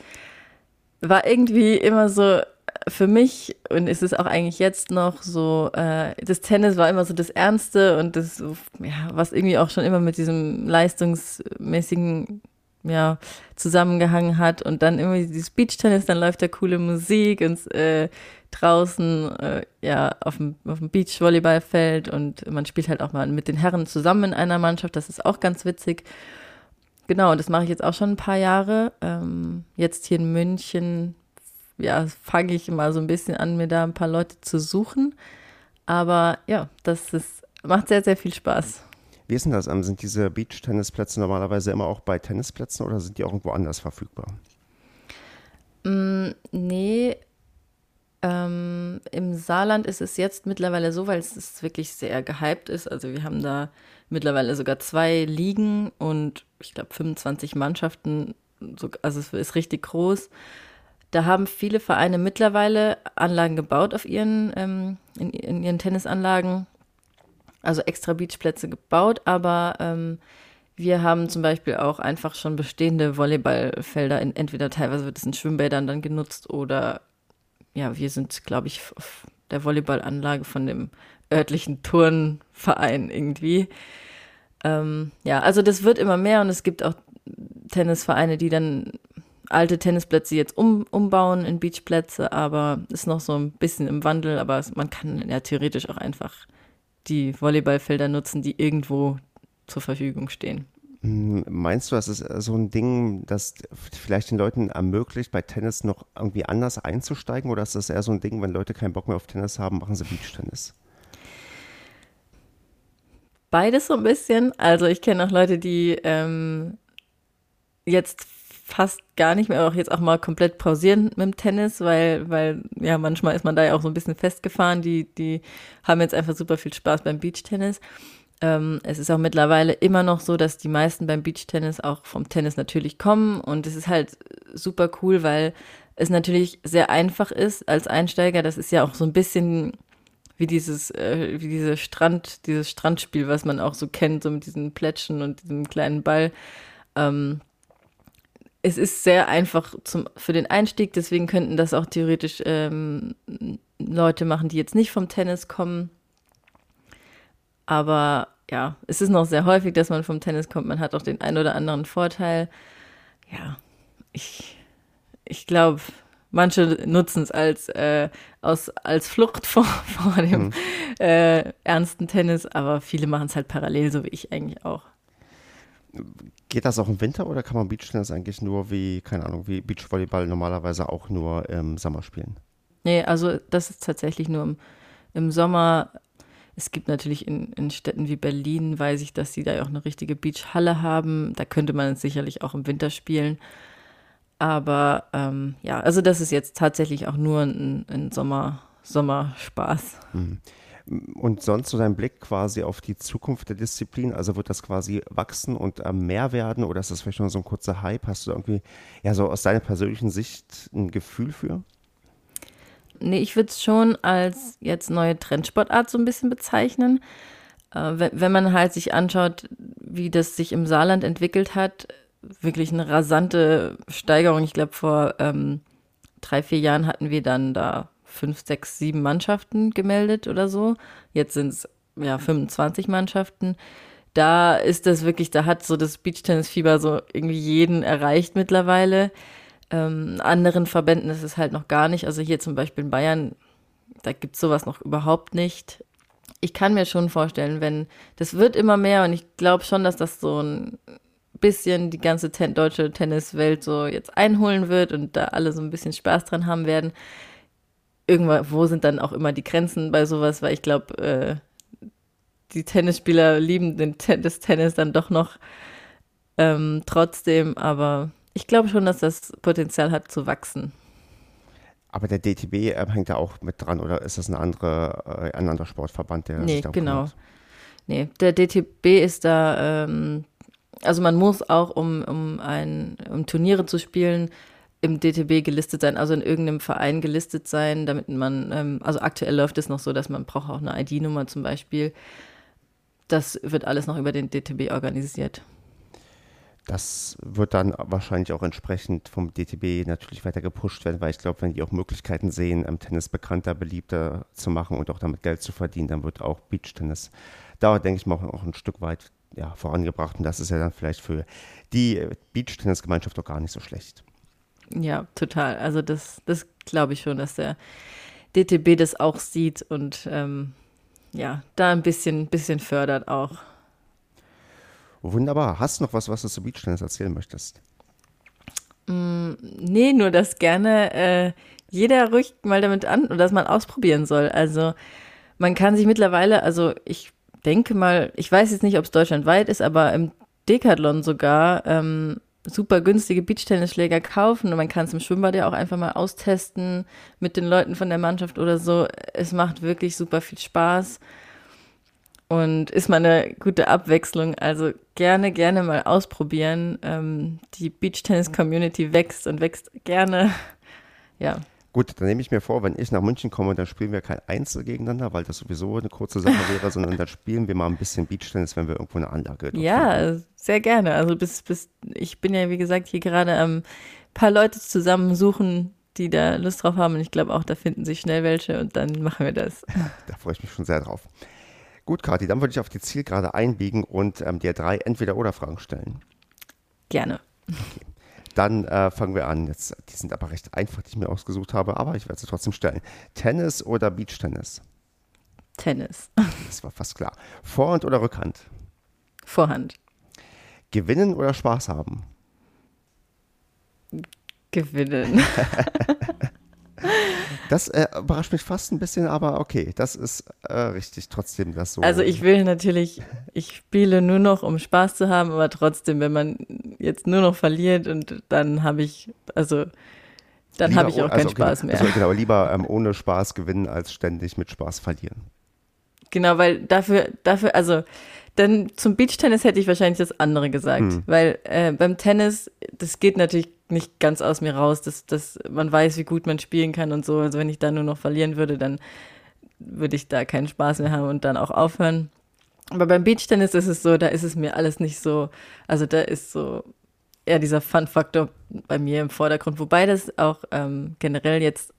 B: war irgendwie immer so für mich und ist es auch eigentlich jetzt noch so, äh, das Tennis war immer so das Ernste und das, ja, was irgendwie auch schon immer mit diesem leistungsmäßigen ja, zusammengehangen hat und dann immer dieses Beachtennis, dann läuft da coole Musik und äh, draußen äh, ja auf dem, auf dem Beachvolleyballfeld und man spielt halt auch mal mit den Herren zusammen in einer Mannschaft, das ist auch ganz witzig. Genau, das mache ich jetzt auch schon ein paar Jahre. Ähm, jetzt hier in München, ja, fange ich mal so ein bisschen an, mir da ein paar Leute zu suchen. Aber ja, das ist, macht sehr, sehr viel Spaß.
A: Wie ist denn das? Ähm, sind diese Beach-Tennisplätze normalerweise immer auch bei Tennisplätzen oder sind die auch irgendwo anders verfügbar?
B: Mm, nee, ähm, Im Saarland ist es jetzt mittlerweile so, weil es wirklich sehr gehypt ist. Also wir haben da mittlerweile sogar zwei Ligen und ich glaube 25 Mannschaften. Also es ist richtig groß. Da haben viele Vereine mittlerweile Anlagen gebaut auf ihren, ähm, in, in, ihren Tennisanlagen. Also extra Beachplätze gebaut, aber ähm, wir haben zum Beispiel auch einfach schon bestehende Volleyballfelder, in, entweder teilweise wird es in Schwimmbädern dann genutzt oder ja, wir sind, glaube ich, auf der Volleyballanlage von dem örtlichen Turnverein irgendwie. Ähm, ja, also das wird immer mehr und es gibt auch Tennisvereine, die dann alte Tennisplätze jetzt um, umbauen in Beachplätze, aber ist noch so ein bisschen im Wandel, aber man kann ja theoretisch auch einfach die Volleyballfelder nutzen, die irgendwo zur Verfügung stehen.
A: Hm, meinst du, das ist äh, so ein Ding, das vielleicht den Leuten ermöglicht, bei Tennis noch irgendwie anders einzusteigen? Oder ist das eher so ein Ding, wenn Leute keinen Bock mehr auf Tennis haben, machen sie Beachtennis?
B: Beides so ein bisschen. Also ich kenne auch Leute, die ähm, jetzt fast gar nicht mehr, auch jetzt auch mal komplett pausieren mit dem Tennis, weil, weil ja, manchmal ist man da ja auch so ein bisschen festgefahren. Die, die haben jetzt einfach super viel Spaß beim Beachtennis. Ähm, es ist auch mittlerweile immer noch so, dass die meisten beim Beachtennis auch vom Tennis natürlich kommen und es ist halt super cool, weil es natürlich sehr einfach ist als Einsteiger. Das ist ja auch so ein bisschen wie dieses, äh, wie diese Strand, dieses Strandspiel, was man auch so kennt, so mit diesen Plätschen und diesem kleinen Ball. Ähm, es ist sehr einfach zum, für den Einstieg, deswegen könnten das auch theoretisch ähm, Leute machen, die jetzt nicht vom Tennis kommen. Aber ja, es ist noch sehr häufig, dass man vom Tennis kommt. Man hat auch den einen oder anderen Vorteil. Ja, ich, ich glaube, manche nutzen es als, äh, als Flucht vor, [LAUGHS] vor dem mhm. äh, ernsten Tennis, aber viele machen es halt parallel, so wie ich eigentlich auch.
A: Geht das auch im Winter oder kann man Beachtennis eigentlich nur wie, keine Ahnung, wie Beachvolleyball normalerweise auch nur im Sommer spielen?
B: Nee, also das ist tatsächlich nur im, im Sommer es gibt natürlich in, in Städten wie Berlin, weiß ich, dass sie da ja auch eine richtige Beachhalle haben. Da könnte man sicherlich auch im Winter spielen. Aber ähm, ja, also das ist jetzt tatsächlich auch nur ein, ein Sommer, Sommerspaß.
A: Mhm. Und sonst so dein Blick quasi auf die Zukunft der Disziplin? Also wird das quasi wachsen und äh, mehr werden oder ist das vielleicht nur so ein kurzer Hype? Hast du irgendwie, ja, so aus deiner persönlichen Sicht ein Gefühl für?
B: Nee, ich würde es schon als jetzt neue Trendsportart so ein bisschen bezeichnen. Äh, wenn, wenn man halt sich anschaut, wie das sich im Saarland entwickelt hat, wirklich eine rasante Steigerung. Ich glaube, vor ähm, drei, vier Jahren hatten wir dann da fünf, sechs, sieben Mannschaften gemeldet oder so. Jetzt sind es ja 25 Mannschaften. Da ist das wirklich, da hat so das Beachtennis-Fieber so irgendwie jeden erreicht mittlerweile. Ähm, anderen Verbänden ist es halt noch gar nicht. Also hier zum Beispiel in Bayern, da gibt es sowas noch überhaupt nicht. Ich kann mir schon vorstellen, wenn, das wird immer mehr und ich glaube schon, dass das so ein bisschen die ganze ten deutsche Tenniswelt so jetzt einholen wird und da alle so ein bisschen Spaß dran haben werden. Irgendwo sind dann auch immer die Grenzen bei sowas, weil ich glaube, äh, die Tennisspieler lieben den Ten das Tennis dann doch noch ähm, trotzdem, aber ich glaube schon, dass das Potenzial hat zu wachsen.
A: Aber der DTB äh, hängt da auch mit dran oder ist das ein, andere, äh, ein anderer Sportverband, der
B: nee, sich da genau. Kümmert? Nee, der DTB ist da, ähm, also man muss auch, um, um, ein, um Turniere zu spielen, im DTB gelistet sein, also in irgendeinem Verein gelistet sein, damit man, ähm, also aktuell läuft es noch so, dass man braucht auch eine ID-Nummer zum Beispiel. Das wird alles noch über den DTB organisiert.
A: Das wird dann wahrscheinlich auch entsprechend vom DTB natürlich weiter gepusht werden, weil ich glaube, wenn die auch Möglichkeiten sehen, am Tennis bekannter, beliebter zu machen und auch damit Geld zu verdienen, dann wird auch Beachtennis da, denke ich mal, auch ein Stück weit ja, vorangebracht. Und das ist ja dann vielleicht für die Beachtennis-Gemeinschaft auch gar nicht so schlecht.
B: Ja, total. Also das, das glaube ich schon, dass der DTB das auch sieht und ähm, ja, da ein bisschen, bisschen fördert auch.
A: Wunderbar. Hast du noch was, was du zu Beachtennis erzählen möchtest?
B: Mm, nee, nur dass gerne äh, jeder ruhig mal damit an und dass man ausprobieren soll. Also man kann sich mittlerweile, also ich denke mal, ich weiß jetzt nicht, ob es deutschlandweit ist, aber im Decathlon sogar ähm, super günstige Beachtennisschläger kaufen und man kann es im Schwimmbad ja auch einfach mal austesten mit den Leuten von der Mannschaft oder so. Es macht wirklich super viel Spaß und ist mal eine gute Abwechslung. Also gerne, gerne mal ausprobieren. Ähm, die Beachtennis-Community wächst und wächst gerne. Ja.
A: Gut, dann nehme ich mir vor, wenn ich nach München komme, dann spielen wir kein Einzel gegeneinander, weil das sowieso eine kurze Sache wäre, sondern dann spielen wir mal ein bisschen Beachtennis, wenn wir irgendwo eine Anlage
B: Ja, sehr gerne. Also bis, bis, ich bin ja, wie gesagt, hier gerade am ähm, paar Leute zusammensuchen, die da Lust drauf haben. Und ich glaube auch, da finden sich schnell welche und dann machen wir das.
A: Da freue ich mich schon sehr drauf. Gut, Kathi, dann würde ich auf die Zielgerade einbiegen und ähm, dir drei Entweder-Oder-Fragen stellen.
B: Gerne. Okay.
A: Dann äh, fangen wir an. Jetzt, die sind aber recht einfach, die ich mir ausgesucht habe, aber ich werde sie trotzdem stellen. Tennis oder Beachtennis?
B: Tennis.
A: Das war fast klar. Vorhand oder Rückhand?
B: Vorhand.
A: Gewinnen oder Spaß haben?
B: Gewinnen. [LAUGHS]
A: Das äh, überrascht mich fast ein bisschen, aber okay, das ist äh, richtig trotzdem das so.
B: Also ich will natürlich, ich spiele nur noch, um Spaß zu haben, aber trotzdem, wenn man jetzt nur noch verliert und dann habe ich, also dann habe ich auch keinen also, Spaß
A: genau,
B: mehr.
A: Also genau, lieber ähm, ohne Spaß gewinnen, als ständig mit Spaß verlieren.
B: Genau, weil dafür, dafür, also dann zum Beachtennis hätte ich wahrscheinlich das andere gesagt, hm. weil äh, beim Tennis, das geht natürlich nicht ganz aus mir raus, dass, dass man weiß, wie gut man spielen kann und so. Also wenn ich da nur noch verlieren würde, dann würde ich da keinen Spaß mehr haben und dann auch aufhören. Aber beim Beachtennis ist es so, da ist es mir alles nicht so, also da ist so eher dieser Fun-Faktor bei mir im Vordergrund, wobei das auch ähm, generell jetzt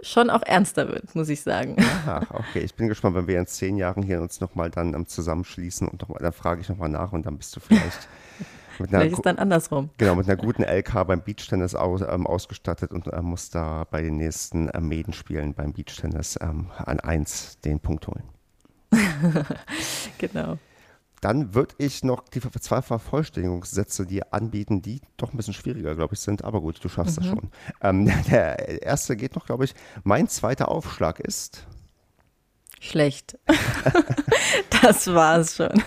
B: schon auch ernster wird, muss ich sagen.
A: Ach, okay. Ich bin gespannt, wenn wir in zehn Jahren hier uns nochmal dann um, zusammenschließen und noch mal, dann frage ich nochmal nach und dann bist du vielleicht [LAUGHS]
B: mit einer, vielleicht ist dann andersrum.
A: Genau, mit einer guten LK beim Beachtennis aus, ähm, ausgestattet und äh, muss da bei den nächsten äh, Medenspielen beim Beachtennis ähm, an eins den Punkt holen. [LAUGHS]
B: genau.
A: Dann würde ich noch die zwei Vervollständigungssätze dir anbieten, die doch ein bisschen schwieriger, glaube ich, sind. Aber gut, du schaffst mhm. das schon. Ähm, [LAUGHS] der erste geht noch, glaube ich. Mein zweiter Aufschlag ist.
B: Schlecht. [LAUGHS] das war es schon.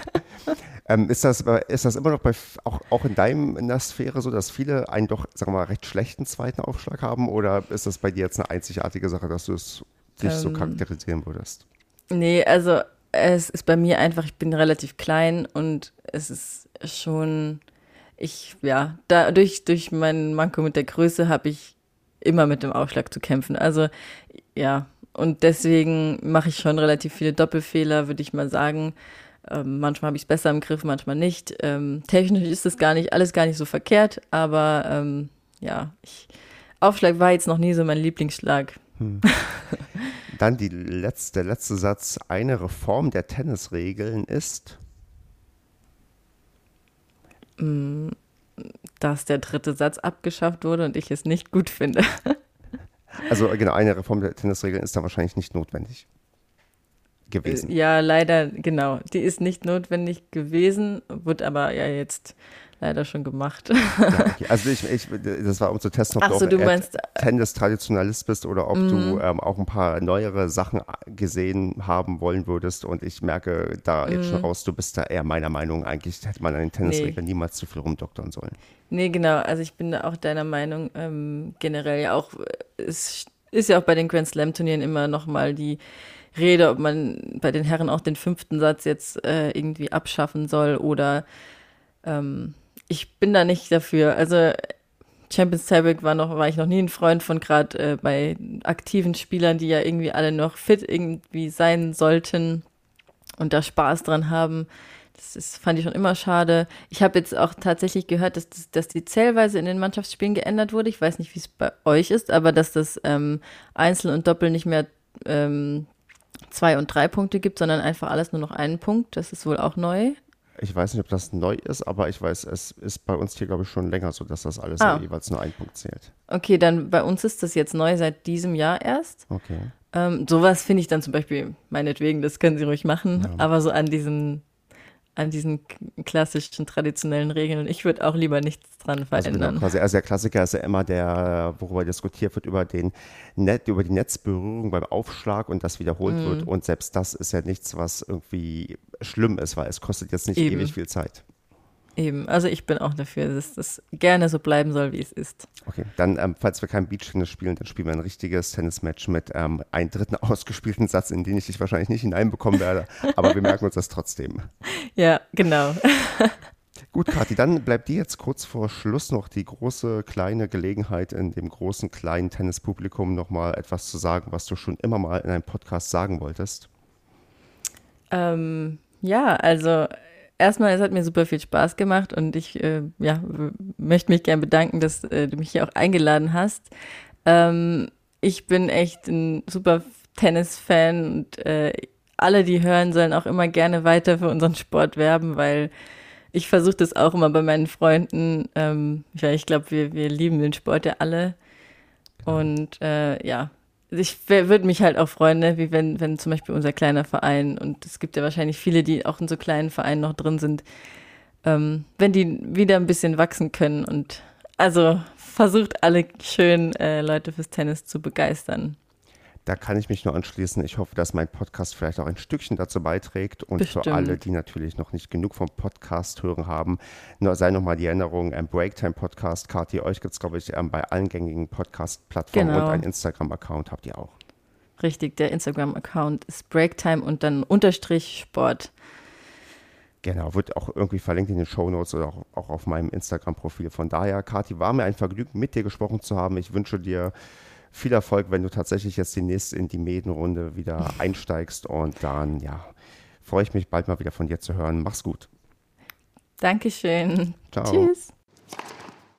A: Ähm, ist, das, ist das immer noch bei, auch, auch in deinem in der Sphäre so, dass viele einen doch, sagen wir mal, recht schlechten zweiten Aufschlag haben? Oder ist das bei dir jetzt eine einzigartige Sache, dass du es dich ähm, so charakterisieren würdest?
B: Nee, also es ist bei mir einfach, ich bin relativ klein und es ist schon, ich, ja, dadurch, durch meinen Manko mit der Größe habe ich immer mit dem Aufschlag zu kämpfen. Also, ja, und deswegen mache ich schon relativ viele Doppelfehler, würde ich mal sagen. Ähm, manchmal habe ich es besser im Griff, manchmal nicht. Ähm, technisch ist es gar nicht, alles gar nicht so verkehrt, aber ähm, ja, ich, Aufschlag war jetzt noch nie so mein Lieblingsschlag. Hm. [LAUGHS]
A: Dann die letzte, der letzte Satz. Eine Reform der Tennisregeln ist?
B: Mm, dass der dritte Satz abgeschafft wurde und ich es nicht gut finde. [LAUGHS]
A: Also genau, eine Reform der Tennisregeln ist da wahrscheinlich nicht notwendig gewesen.
B: Ja, leider, genau. Die ist nicht notwendig gewesen, wird aber ja jetzt leider schon gemacht. Ja, [LAUGHS]
A: okay. Also ich, ich, das war um zu testen,
B: ob so, du, auch
A: Tennis-Traditionalist bist oder ob du mhm. ähm, auch ein paar neuere Sachen gesehen haben wollen würdest. Und ich merke da jetzt schon mhm. raus, du bist da eher meiner Meinung, eigentlich hätte man an den Tennisregeln nee. niemals zu viel rumdoktern sollen.
B: Nee, genau. Also ich bin da auch deiner Meinung ähm, generell ja auch, es ist ja auch bei den Grand Slam-Turnieren immer nochmal die Rede, ob man bei den Herren auch den fünften Satz jetzt äh, irgendwie abschaffen soll oder ähm, ich bin da nicht dafür. Also Champions Tiebreak war noch, war ich noch nie ein Freund von, gerade äh, bei aktiven Spielern, die ja irgendwie alle noch fit irgendwie sein sollten und da Spaß dran haben. Das ist, fand ich schon immer schade. Ich habe jetzt auch tatsächlich gehört, dass, das, dass die Zählweise in den Mannschaftsspielen geändert wurde. Ich weiß nicht, wie es bei euch ist, aber dass das ähm, Einzel und Doppel nicht mehr ähm, zwei und drei Punkte gibt, sondern einfach alles nur noch einen Punkt. Das ist wohl auch neu.
A: Ich weiß nicht, ob das neu ist, aber ich weiß, es ist bei uns hier, glaube ich, schon länger so, dass das alles ah. jeweils nur einen Punkt zählt.
B: Okay, dann bei uns ist das jetzt neu seit diesem Jahr erst.
A: Okay.
B: Ähm, sowas finde ich dann zum Beispiel, meinetwegen, das können sie ruhig machen, ja. aber so an diesen an diesen klassischen, traditionellen Regeln. Ich würde auch lieber nichts dran verändern. Also,
A: genau, also der Klassiker ist ja immer der, worüber diskutiert wird, über, den Net, über die Netzberührung beim Aufschlag und das wiederholt mm. wird. Und selbst das ist ja nichts, was irgendwie schlimm ist, weil es kostet jetzt nicht Eben. ewig viel Zeit.
B: Eben, also ich bin auch dafür, dass das gerne so bleiben soll, wie es ist.
A: Okay, dann, ähm, falls wir kein Beachtennis spielen, dann spielen wir ein richtiges Tennismatch mit ähm, einem dritten [LAUGHS] ausgespielten Satz, in den ich dich wahrscheinlich nicht hineinbekommen werde, aber wir merken uns das trotzdem. [LAUGHS]
B: Ja, genau. [LAUGHS]
A: Gut, Kathi, dann bleibt dir jetzt kurz vor Schluss noch die große, kleine Gelegenheit, in dem großen, kleinen Tennispublikum nochmal etwas zu sagen, was du schon immer mal in einem Podcast sagen wolltest.
B: Ähm, ja, also erstmal, es hat mir super viel Spaß gemacht und ich äh, ja, möchte mich gern bedanken, dass äh, du mich hier auch eingeladen hast. Ähm, ich bin echt ein super Tennis-Fan und äh, alle, die hören, sollen auch immer gerne weiter für unseren Sport werben, weil ich versuche das auch immer bei meinen Freunden. Ähm, ja, ich glaube, wir, wir lieben den Sport ja alle. Und äh, ja, ich würde mich halt auch freuen, ne? wie wenn, wenn zum Beispiel unser kleiner Verein, und es gibt ja wahrscheinlich viele, die auch in so kleinen Vereinen noch drin sind, ähm, wenn die wieder ein bisschen wachsen können und also versucht alle schön äh, Leute fürs Tennis zu begeistern.
A: Da kann ich mich nur anschließen. Ich hoffe, dass mein Podcast vielleicht auch ein Stückchen dazu beiträgt. Und Bestimmt. für alle, die natürlich noch nicht genug vom Podcast hören haben, nur sei nochmal die Erinnerung, ein Breaktime-Podcast. Kati, euch gibt es, glaube ich, ähm, bei allen gängigen Podcast-Plattformen genau. und ein Instagram-Account habt ihr auch.
B: Richtig, der Instagram-Account ist Breaktime und dann Unterstrich Sport.
A: Genau, wird auch irgendwie verlinkt in den Show Notes oder auch, auch auf meinem Instagram-Profil. Von daher, Kati, war mir ein Vergnügen, mit dir gesprochen zu haben. Ich wünsche dir viel Erfolg, wenn du tatsächlich jetzt demnächst in die Medenrunde wieder [LAUGHS] einsteigst. Und dann, ja, freue ich mich bald mal wieder von dir zu hören. Mach's gut.
B: Dankeschön. Ciao. Tschüss.